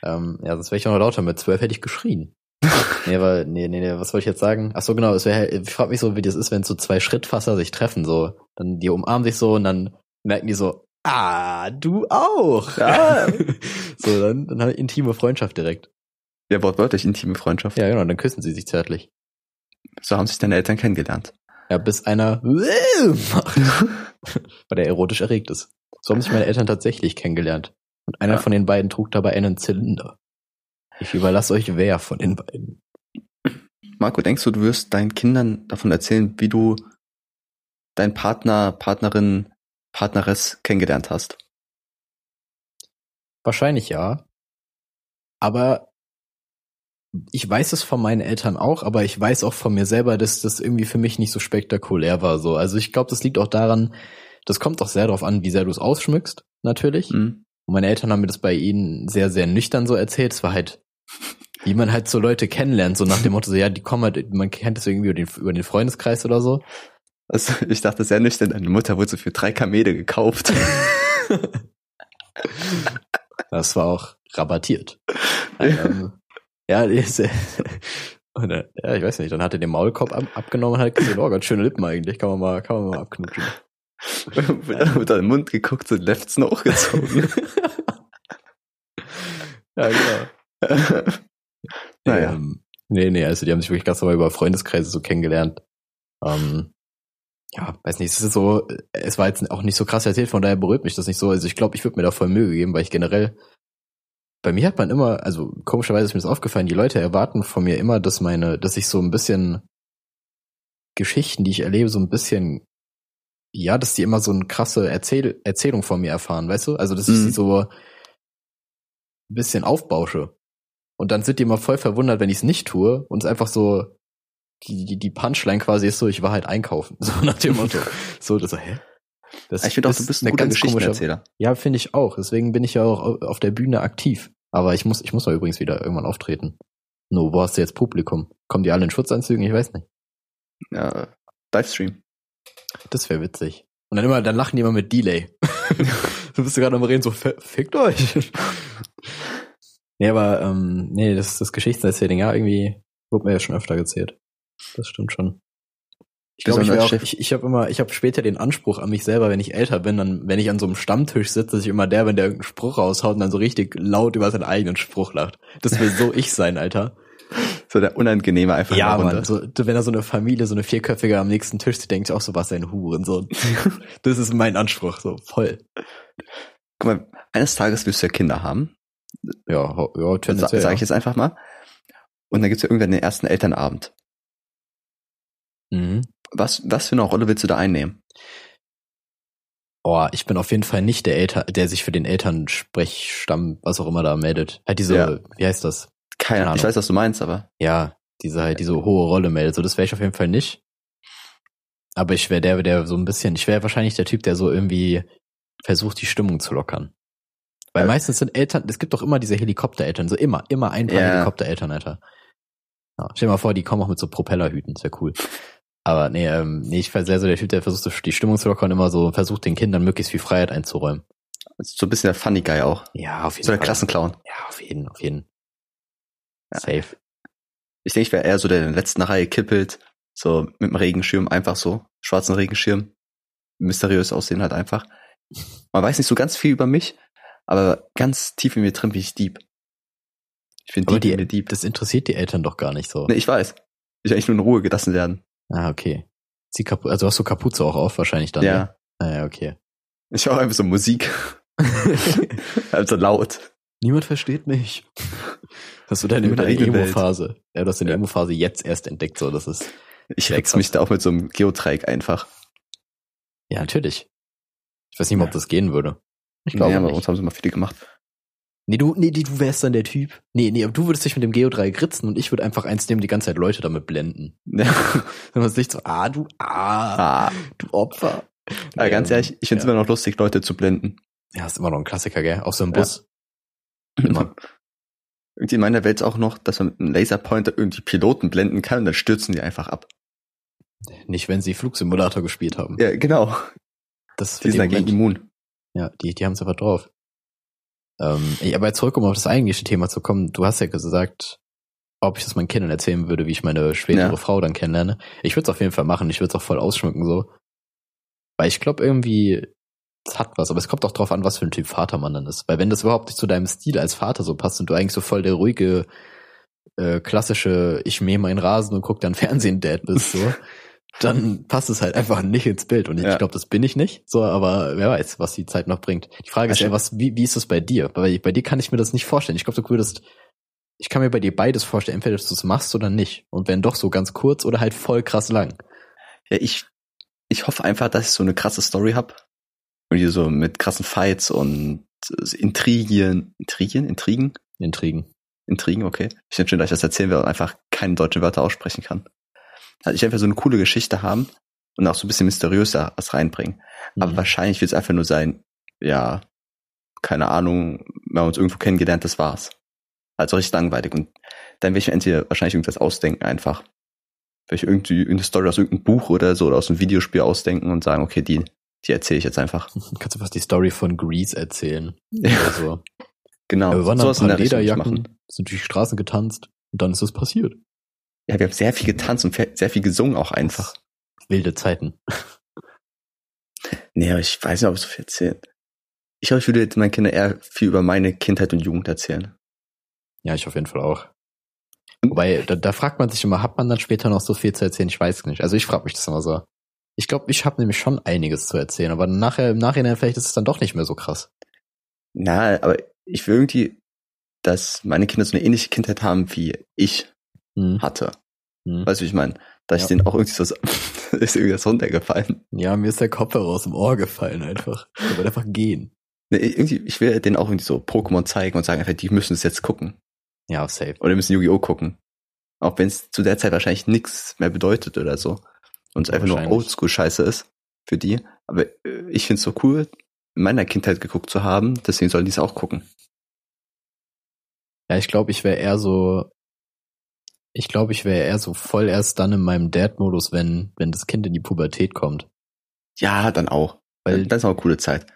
Ähm, ja, sonst wäre ich auch noch lauter. Mit zwölf hätte ich geschrien. nee, aber, nee, nee, nee, was wollte ich jetzt sagen? Ach so, genau, es wäre, ich frage mich so, wie das ist, wenn so zwei Schrittfasser sich treffen, so. Dann, die umarmen sich so und dann merken die so, ah, du auch. Ja. so, dann, dann habe ich intime Freundschaft direkt. Ja, wortwörtlich intime Freundschaft. Ja, genau, dann küssen sie sich zärtlich. So haben sich deine Eltern kennengelernt. Ja, bis einer macht, weil der erotisch erregt ist. So haben sich meine Eltern tatsächlich kennengelernt. Und einer Ja. von den beiden trug dabei einen Zylinder. Ich überlasse euch wer von den beiden. Marco, denkst du, du wirst deinen Kindern davon erzählen, wie du deinen Partner, Partnerin, Partneres kennengelernt hast? Wahrscheinlich ja. Aber ich weiß es von meinen Eltern auch, aber ich weiß auch von mir selber, dass das irgendwie für mich nicht so spektakulär war. So, also ich glaube, das liegt auch daran, das kommt auch sehr darauf an, wie sehr du es ausschmückst, natürlich. Hm? Und meine Eltern haben mir das bei ihnen sehr, sehr nüchtern so erzählt. Es war halt, wie man halt so Leute kennenlernt, so nach dem Motto, so, ja, die kommen halt, man kennt das irgendwie über den, über den Freundeskreis oder so. Also, ich dachte sehr nüchtern, deine Mutter wurde so für drei Kamele gekauft. Das war auch rabattiert. ähm, ja, und, äh, ja, ich weiß nicht, dann hat er den Maulkorb ab, abgenommen und hat gesehen, oh Gott, schöne Lippen eigentlich, kann man mal, kann man mal abknutschen. Wird dann mit deinem Mund geguckt und Lefzen hochgezogen. ja, genau. naja. Ähm, nee, nee, also die haben sich wirklich ganz normal über Freundeskreise so kennengelernt. Ähm, ja, weiß nicht, es ist so, es war jetzt auch nicht so krass erzählt, von daher berührt mich das nicht so. Also ich glaube, ich würde mir da voll Mühe geben, weil ich generell, bei mir hat man immer, also komischerweise ist mir das aufgefallen, die Leute erwarten von mir immer, dass meine, dass ich so ein bisschen Geschichten, die ich erlebe, so ein bisschen, ja, dass die immer so eine krasse Erzähl Erzählung von mir erfahren, weißt du? Also dass ich sie mhm. so ein bisschen aufbausche. Und dann sind die immer voll verwundert, wenn ich es nicht tue und es einfach so, die, die, die Punchline quasi ist so, ich war halt einkaufen. So nach dem Motto. so, das so, hä? Das ich finde auch, du bist ein guter Geschichtenerzähler. Ja, finde ich auch. Deswegen bin ich ja auch auf der Bühne aktiv. Aber ich muss, ich muss mal übrigens wieder irgendwann auftreten. No, wo hast du jetzt Publikum? Kommen die alle in Schutzanzügen? Ich weiß nicht. Ja, Livestream. Das wäre witzig. Und dann immer, dann lachen die immer mit Delay. du bist gerade am Reden, so, fickt euch. nee, aber, ähm, nee, das, das Geschichtserzähling, ja, irgendwie wurde mir ja schon öfter gezählt. Das stimmt schon. Ich glaube, ich, auch, ich, ich habe immer, ich habe später den Anspruch an mich selber, wenn ich älter bin, dann, wenn ich an so einem Stammtisch sitze, dass ich immer der, wenn der irgendeinen Spruch raushaut und dann so richtig laut über seinen eigenen Spruch lacht. Das will so ich sein, Alter. So der unangenehme einfach. Ja, Mann, so, wenn da so eine Familie, so eine vierköpfige am nächsten Tisch sitzt, denkt ich auch so, was ein Huren, so. das ist mein Anspruch, so, voll. Guck mal, eines Tages wirst du ja Kinder haben. Ja, ja, tendenziell. Sag ich jetzt einfach mal. Und dann gibt's ja irgendwann den ersten Elternabend. Mhm. Was, was für eine Rolle willst du da einnehmen? Oh, ich bin auf jeden Fall nicht der Eltern, der sich für den Elternsprechstamm, was auch immer da meldet. Halt diese, ja. wie heißt das? Keine, Ahnung. Ich weiß, was du meinst, aber. Ja, diese halt diese hohe Rolle meldet. So, das wäre ich auf jeden Fall nicht. Aber ich wäre der, der so ein bisschen, ich wäre wahrscheinlich der Typ, der so irgendwie versucht, die Stimmung zu lockern. Weil ja. meistens sind Eltern, es gibt doch immer diese Helikoptereltern, so immer, immer ein paar ja. Helikoptereltern, Alter. Ja, stell dir mal vor, die kommen auch mit so Propellerhüten, wäre cool. Aber nee, ähm, nee, ich war sehr so der Typ, der versucht, die Stimmung zu lockern immer so versucht, den Kindern möglichst viel Freiheit einzuräumen. So ein bisschen der Funny Guy auch. Ja, auf jeden so Fall. So der Klassenclown. Ja, auf jeden, auf jeden. Ja. Safe. Ich denke, ich wäre eher so der, der in der letzten Reihe kippelt, so mit dem Regenschirm, einfach so, schwarzen Regenschirm. Mysteriös aussehen halt einfach. Man weiß nicht so ganz viel über mich, aber ganz tief in mir drin bin ich Dieb. Ich finde Dieb die, Dieb. Das interessiert die Eltern doch gar nicht so. Nee, ich weiß. Ich will eigentlich nur in Ruhe gelassen werden. Ah, okay. Sie kapu also hast du Kapuze auch auf wahrscheinlich dann. Ja. Ne? Ah, ja, okay. Ich höre einfach so Musik. also laut. Niemand versteht mich. Hast du deine, deine Emo-Phase? Ja, du hast deine ja. Emo-Phase jetzt erst entdeckt, so, das ist. Ich hex mich da auch mit so einem Geodreieck einfach. Ja, natürlich. Ich weiß nicht mal, ob das gehen würde. Ich glaube, ja, aber uns haben sie mal viele gemacht. Nee, du, nee, du wärst dann der Typ. Nee, nee, aber du würdest dich mit dem Geodreieck ritzen und ich würde einfach eins nehmen, die ganze Zeit Leute damit blenden. Ja. Dann man nicht so, ah, du, ah, ah. du Opfer. Aber ganz ehrlich, ich find's ja. immer noch lustig, Leute zu blenden. Ja, ist immer noch ein Klassiker, gell? Auf so einem Bus. Ja. Immer. Irgendwie in meiner Welt auch noch, dass man mit einem Laserpointer irgendwie Piloten blenden kann und dann stürzen die einfach ab. Nicht, wenn sie Flugsimulator gespielt haben. Ja, genau. Das die sind dagegen immun. Ja, die, die haben es einfach drauf. Ähm, aber jetzt zurück, um auf das eigentliche Thema zu kommen. Du hast ja gesagt, ob ich das meinen Kindern erzählen würde, wie ich meine spätere ja. Frau dann kennenlerne. Ich würde es auf jeden Fall machen. Ich würde es auch voll ausschmücken so. Weil ich glaube irgendwie, es hat was. Aber es kommt auch drauf an, was für ein Typ Vater man dann ist. Weil wenn das überhaupt nicht zu deinem Stil als Vater so passt und du eigentlich so voll der ruhige, äh, klassische, ich mähe meinen Rasen und guck dann Fernsehen-Dad bist, so, dann passt es halt einfach nicht ins Bild. Und ich ja. glaube, das bin ich nicht. So, aber wer weiß, was die Zeit noch bringt. Die Frage ist ja, was, wie, wie ist das bei dir? Bei, bei dir kann ich mir das nicht vorstellen. Ich glaube, du würdest, ich kann mir bei dir beides vorstellen, entweder dass du es machst oder nicht. Und wenn doch so ganz kurz oder halt voll krass lang. Ja, ich, ich hoffe einfach, dass ich so eine krasse Story hab. Und so mit krassen Fights und Intrigien, Intrigien, Intrigen? Intrigen. Intrigen, okay. Ich finde schön, dass ich das erzählen will und einfach keine deutschen Wörter aussprechen kann. Also ich einfach so eine coole Geschichte haben und auch so ein bisschen mysteriöser was reinbringen. Mhm. Aber wahrscheinlich wird es einfach nur sein, ja, keine Ahnung, wir haben uns irgendwo kennengelernt, das war's. Also richtig langweilig. Und dann will ich mir entweder wahrscheinlich irgendwas ausdenken einfach. Will ich irgendwie irgendeine Story aus irgendeinem Buch oder so oder aus einem Videospiel ausdenken und sagen, okay, die, die erzähle ich jetzt einfach. Kannst du fast die Story von Grease erzählen? Ja. So. genau. Ja, wir waren so ein paar Lederjacken, sind durch die Straßen getanzt und dann ist das passiert. Ja, wir haben sehr viel getanzt und sehr viel gesungen auch einfach. Wilde Zeiten. Nee, aber ich weiß nicht, ob es so viel erzählt. Ich glaube, ich würde jetzt meinen Kindern eher viel über meine Kindheit und Jugend erzählen. Ja, ich auf jeden Fall auch. Wobei, da, da fragt man sich immer, hat man dann später noch so viel zu erzählen? Ich weiß nicht. Also ich frage mich das immer so. Ich glaube, ich habe nämlich schon einiges zu erzählen, aber nachher im Nachhinein vielleicht ist es dann doch nicht mehr so krass. Na, aber ich will irgendwie, dass meine Kinder so eine ähnliche Kindheit haben, wie ich Hm. hatte. Hm. Weißt du, wie ich meine? Dass Ja. ich denen auch irgendwie so, ist irgendwie das runtergefallen. Ja, mir ist der Kopfhörer aus dem Ohr gefallen einfach. Der wird einfach gehen. Nee, irgendwie, ich will denen auch irgendwie so Pokémon zeigen und sagen einfach, die müssen es jetzt gucken. Ja, safe. Oder die müssen Yu-Gi-Oh! gucken. Auch wenn es zu der Zeit wahrscheinlich nichts mehr bedeutet oder so. Und es einfach nur. Oldschool-Scheiße ist für die. Aber äh, ich find's so cool, in meiner Kindheit geguckt zu haben, deswegen sollen die es auch gucken. Ja, ich glaube, ich wäre eher so, ich glaube, ich wäre eher so voll erst dann in meinem Dad-Modus, wenn, wenn das Kind in die Pubertät kommt. Ja, dann auch. Weil das ist auch eine coole Zeit.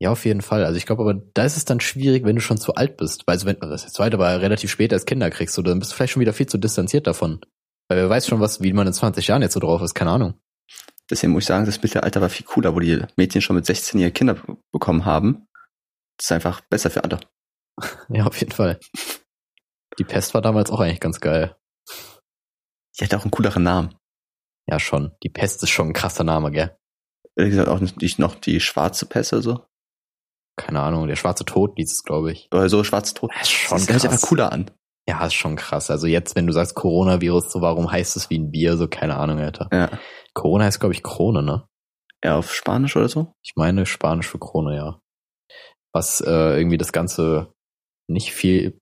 ja, auf jeden Fall. Also ich glaube, aber da ist es dann schwierig, wenn du schon zu alt bist. Weil, also wenn, also das zweite war relativ spät als Kinder kriegst, oder dann bist du vielleicht schon wieder viel zu distanziert davon. Weil wer weiß schon was, wie man in 20 Jahren jetzt so drauf ist, keine Ahnung. Deswegen muss ich sagen, das Mittelalter war viel cooler, wo die Mädchen schon mit 16 ihre Kinder be- bekommen haben. Das ist einfach besser für alle. Ja, auf jeden Fall. Die Pest war damals auch eigentlich ganz geil. Die hat auch einen cooleren Namen. Ja, schon. Die Pest ist schon ein krasser Name, gell? Ehrlich gesagt auch nicht noch die schwarze Pest oder so. Keine Ahnung, der schwarze Tod hieß es, glaube ich. Oder so schwarz tot. Das ist schon Das hört sich krass. einfach cooler an. Ja, ist schon krass. Also jetzt, wenn du sagst Coronavirus, so warum heißt es wie ein Bier? So keine Ahnung, Alter. Ja. Corona heißt, glaube ich, Krone, ne? Ja, auf Spanisch oder so? Ich meine Spanisch für Krone, ja. Was äh, irgendwie das Ganze nicht viel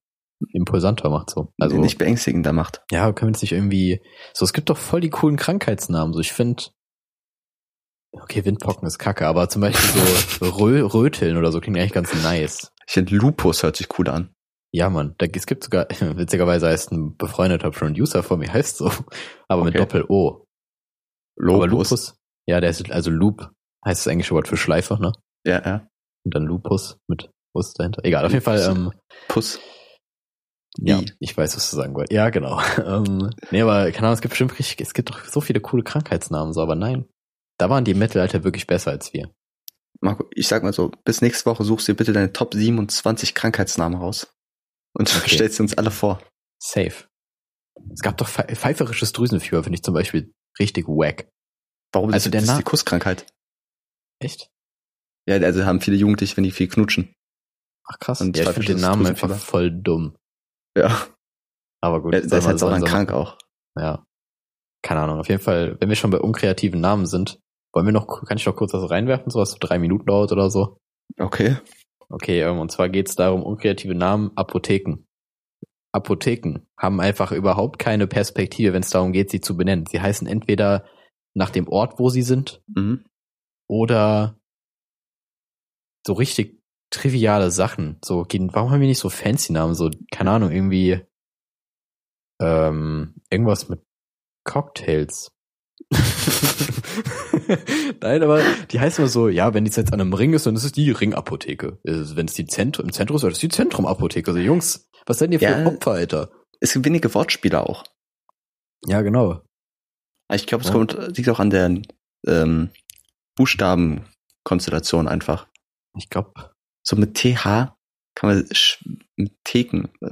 impulsanter macht, so. Also nicht beängstigender macht. ja, können wir jetzt nicht irgendwie. So, es gibt doch voll die coolen Krankheitsnamen. So, ich finde. Okay, Windpocken ist kacke, aber zum Beispiel so Rö Röteln oder so klingt eigentlich ganz nice. Ich finde Lupus hört sich cool an. Ja, Mann, da, es gibt sogar, witzigerweise heißt ein befreundeter Producer von mir, heißt so, aber mit Okay. Doppel-O. Aber Lupus, ja, der ist, also Loop heißt das englische Wort für Schleife, ne? Ja, ja. Und dann Lupus mit was dahinter. Egal, auf jeden Fall, ähm, Puss. Ja, ich weiß, was du sagen wolltest. Ja, genau. ähm, nee, aber keine Ahnung, es gibt bestimmt richtig, es gibt doch so viele coole Krankheitsnamen, so, aber nein. Da waren die im Mittelalter wirklich besser als wir. Marco, ich sag mal so, bis nächste Woche suchst du dir bitte deine Top 27 Krankheitsnamen raus. Und Okay. stellst sie uns alle vor. Safe. Es gab doch pfe- pfeiferisches Drüsenfieber, finde ich zum Beispiel richtig wack. Warum Also das, der das ist die Kusskrankheit? Echt? Ja, also haben viele Jugendliche, wenn die viel knutschen. Ach krass. Und ja, ich finde den Namen einfach voll dumm. Ja, Aber gut. soll der ist halt auch dann krank auch. Ja. Keine Ahnung. Auf jeden Fall, wenn wir schon bei unkreativen Namen sind, wollen wir noch, kann ich noch kurz was reinwerfen, so was so drei Minuten dauert oder so? Okay. Okay, ähm, und zwar geht es darum, unkreative Namen, Apotheken. Apotheken haben einfach überhaupt keine Perspektive, wenn es darum geht, sie zu benennen. Sie heißen entweder nach dem Ort, wo sie sind, Mhm. oder so richtig triviale Sachen. So, warum haben wir nicht so fancy Namen? So, keine Ahnung, irgendwie ähm, irgendwas mit Cocktails. Nein, aber die heißt immer so, ja, wenn die jetzt an einem Ring ist, dann ist es die Ringapotheke. Wenn es die Zentrum, im Zentrum ist, dann ist die Zentrumapotheke. Also Jungs, was seid ihr für Ja. Opfer, Alter? Es gibt wenige Wortspiele auch. Ja, genau. Aber Ich glaube, es Ja. kommt, liegt auch an der ähm, Buchstabenkonstellation einfach. Ich glaube, So mit TH kann man Theken. äh,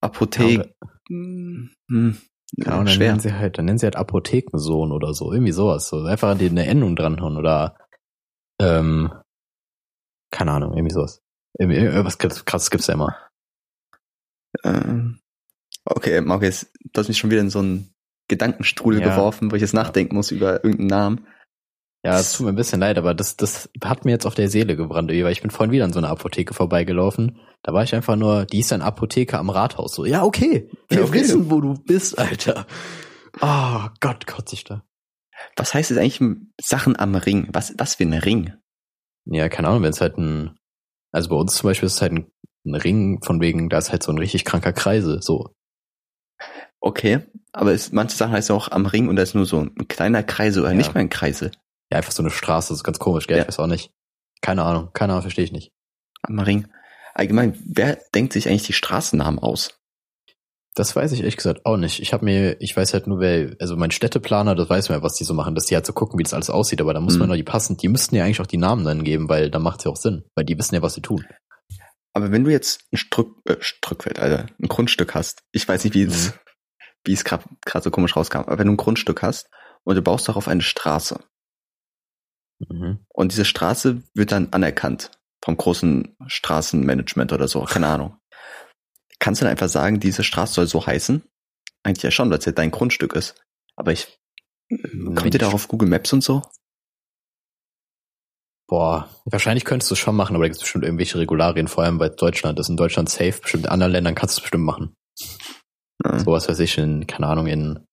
Apotheke. Hm, hm, Genau, dann schwer. nennen sie halt, dann nennen sie halt Apothekensohn oder so, irgendwie sowas. So einfach an die eine Endung dranhauen oder ähm, keine Ahnung, irgendwie sowas. Irgendwas krasses, gibt's ja immer. Ähm, okay, jetzt, du hast mich schon wieder in so einen Gedankenstrudel Ja. geworfen, wo ich jetzt nachdenken muss über irgendeinen Namen. Ja, es tut mir ein bisschen leid, aber das, das hat mir jetzt auf der Seele gebrannt, weil ich bin vorhin wieder an so einer Apotheke vorbeigelaufen. Da war ich einfach nur, die ist ein Apotheke am Rathaus. So, ja, okay, wir Ja, okay. wissen, wo du bist, Alter. Oh Gott, kotze ich da. Was heißt jetzt eigentlich Sachen am Ring? Was, was für ein Ring? Ja, keine Ahnung, wenn es halt ein, also bei uns zum Beispiel ist es halt ein, ein Ring von wegen, da ist halt so ein richtig kranker Kreise, so. Okay, aber es, manche Sachen heißen auch am Ring und da ist nur so ein kleiner Kreisel oder Ja. nicht mal ein Kreisel. Ja, einfach so eine Straße, das ist ganz komisch, gell? Ja. Ich weiß auch nicht. Keine Ahnung, keine Ahnung, verstehe ich nicht. Am Ring. Allgemein, wer denkt sich eigentlich die Straßennamen aus? Das weiß ich ehrlich gesagt auch nicht. Ich habe mir, ich weiß halt nur, wer, also mein Städteplaner, das weiß man ja, was die so machen, dass die halt so gucken, wie das alles aussieht, aber da muss Mhm. man noch die passen, die müssten ja eigentlich auch die Namen dann geben, weil da macht's ja auch Sinn, weil die wissen ja, was sie tun. Aber wenn du jetzt ein Strück, äh, Strückfeld, Alter, ein Grundstück hast, ich weiß nicht, wie es, Mhm. wie es gerade so komisch rauskam, aber wenn du ein Grundstück hast und du baust darauf eine Straße Mhm. und diese Straße wird dann anerkannt vom großen Straßenmanagement oder so, keine Ahnung. Kannst du dann einfach sagen, diese Straße soll so heißen? Eigentlich ja schon, weil es ja dein Grundstück ist. Aber ich, kommt ihr da auf Google Maps und so? Boah, wahrscheinlich könntest du es schon machen, aber da gibt es bestimmt irgendwelche Regularien, vor allem bei Deutschland. Das ist in Deutschland safe, bestimmt in anderen Ländern kannst du es bestimmt machen. Ja. So was weiß ich, in, keine Ahnung, in,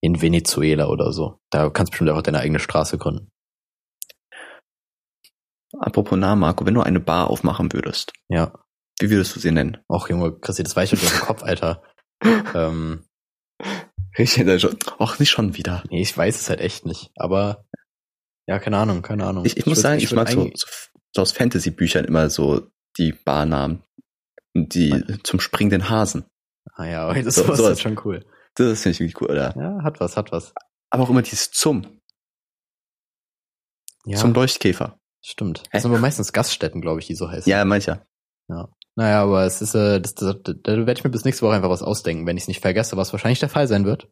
in Venezuela oder so. Da kannst du bestimmt einfach deine eigene Straße gründen. Apropos Namen, Marco, wenn du eine Bar aufmachen würdest, Ja. wie würdest du sie nennen? Och, Junge, Christi, das weicht durch den Kopf, Alter. ähm, Richtig, da schon. Och, nicht schon wieder. nee, ich weiß es halt echt nicht. Aber ja, keine Ahnung, keine Ahnung. Ich, ich muss würd- sagen, ich, mag so, so, so aus Fantasy-Büchern immer so die Barnamen. Die zum springenden Hasen. Ah ja, das So- so, so ist als- schon cool. Das finde ich wirklich cool, oder? Ja, hat was, hat was. Aber auch immer dieses Zum. Ja, Zum Leuchtkäfer. Stimmt. Das sind aber meistens Gaststätten, glaube ich, die so heißen. Ja, mancher. Naja, aber es ist, äh, das, das, da werde ich mir bis nächste Woche einfach was ausdenken, wenn ich es nicht vergesse, was wahrscheinlich der Fall sein wird.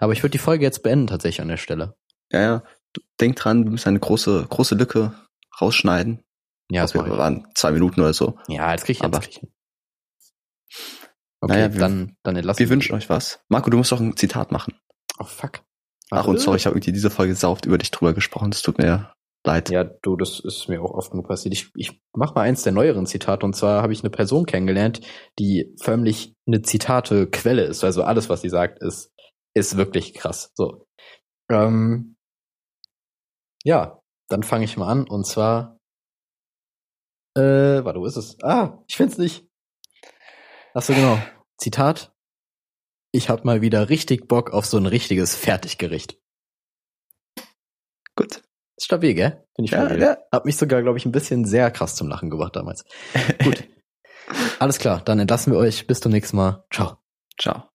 Aber ich würde die Folge jetzt beenden tatsächlich an der Stelle. Ja, ja. Du- Denk dran, wir müssen eine große, große Lücke rausschneiden. Ja, das wir waren zwei Minuten oder so. Ja, jetzt krieg ich Aber- jetzt krieg ich. Okay, Naja, wir- dann, dann entlassen Wir wünschen euch was. Marco, du musst doch ein Zitat machen. Oh, fuck. Ach, und sorry, ich habe irgendwie diese Folge sauft über dich drüber gesprochen. Das tut mir leid. Ja, du, das ist mir auch oft genug passiert. Ich, ich mach mal eins der neueren Zitate und zwar habe ich eine Person kennengelernt, die förmlich eine Zitate-Quelle ist. Also alles, was sie sagt, ist, ist wirklich krass. So. Ähm, ja, dann fange ich mal an und zwar. Äh, warte, wo ist es? Ah, ich find's nicht. Ach so, genau. Zitat. Ich hab mal wieder richtig Bock auf so ein richtiges Fertiggericht. Gut. Ist stabil, gell? Finde ich Ja, stabil. ja. Hat mich sogar, glaube ich, ein bisschen sehr krass zum Lachen gebracht damals. Gut. Alles klar, dann entlassen wir euch. Bis zum nächsten Mal. Ciao. Ciao.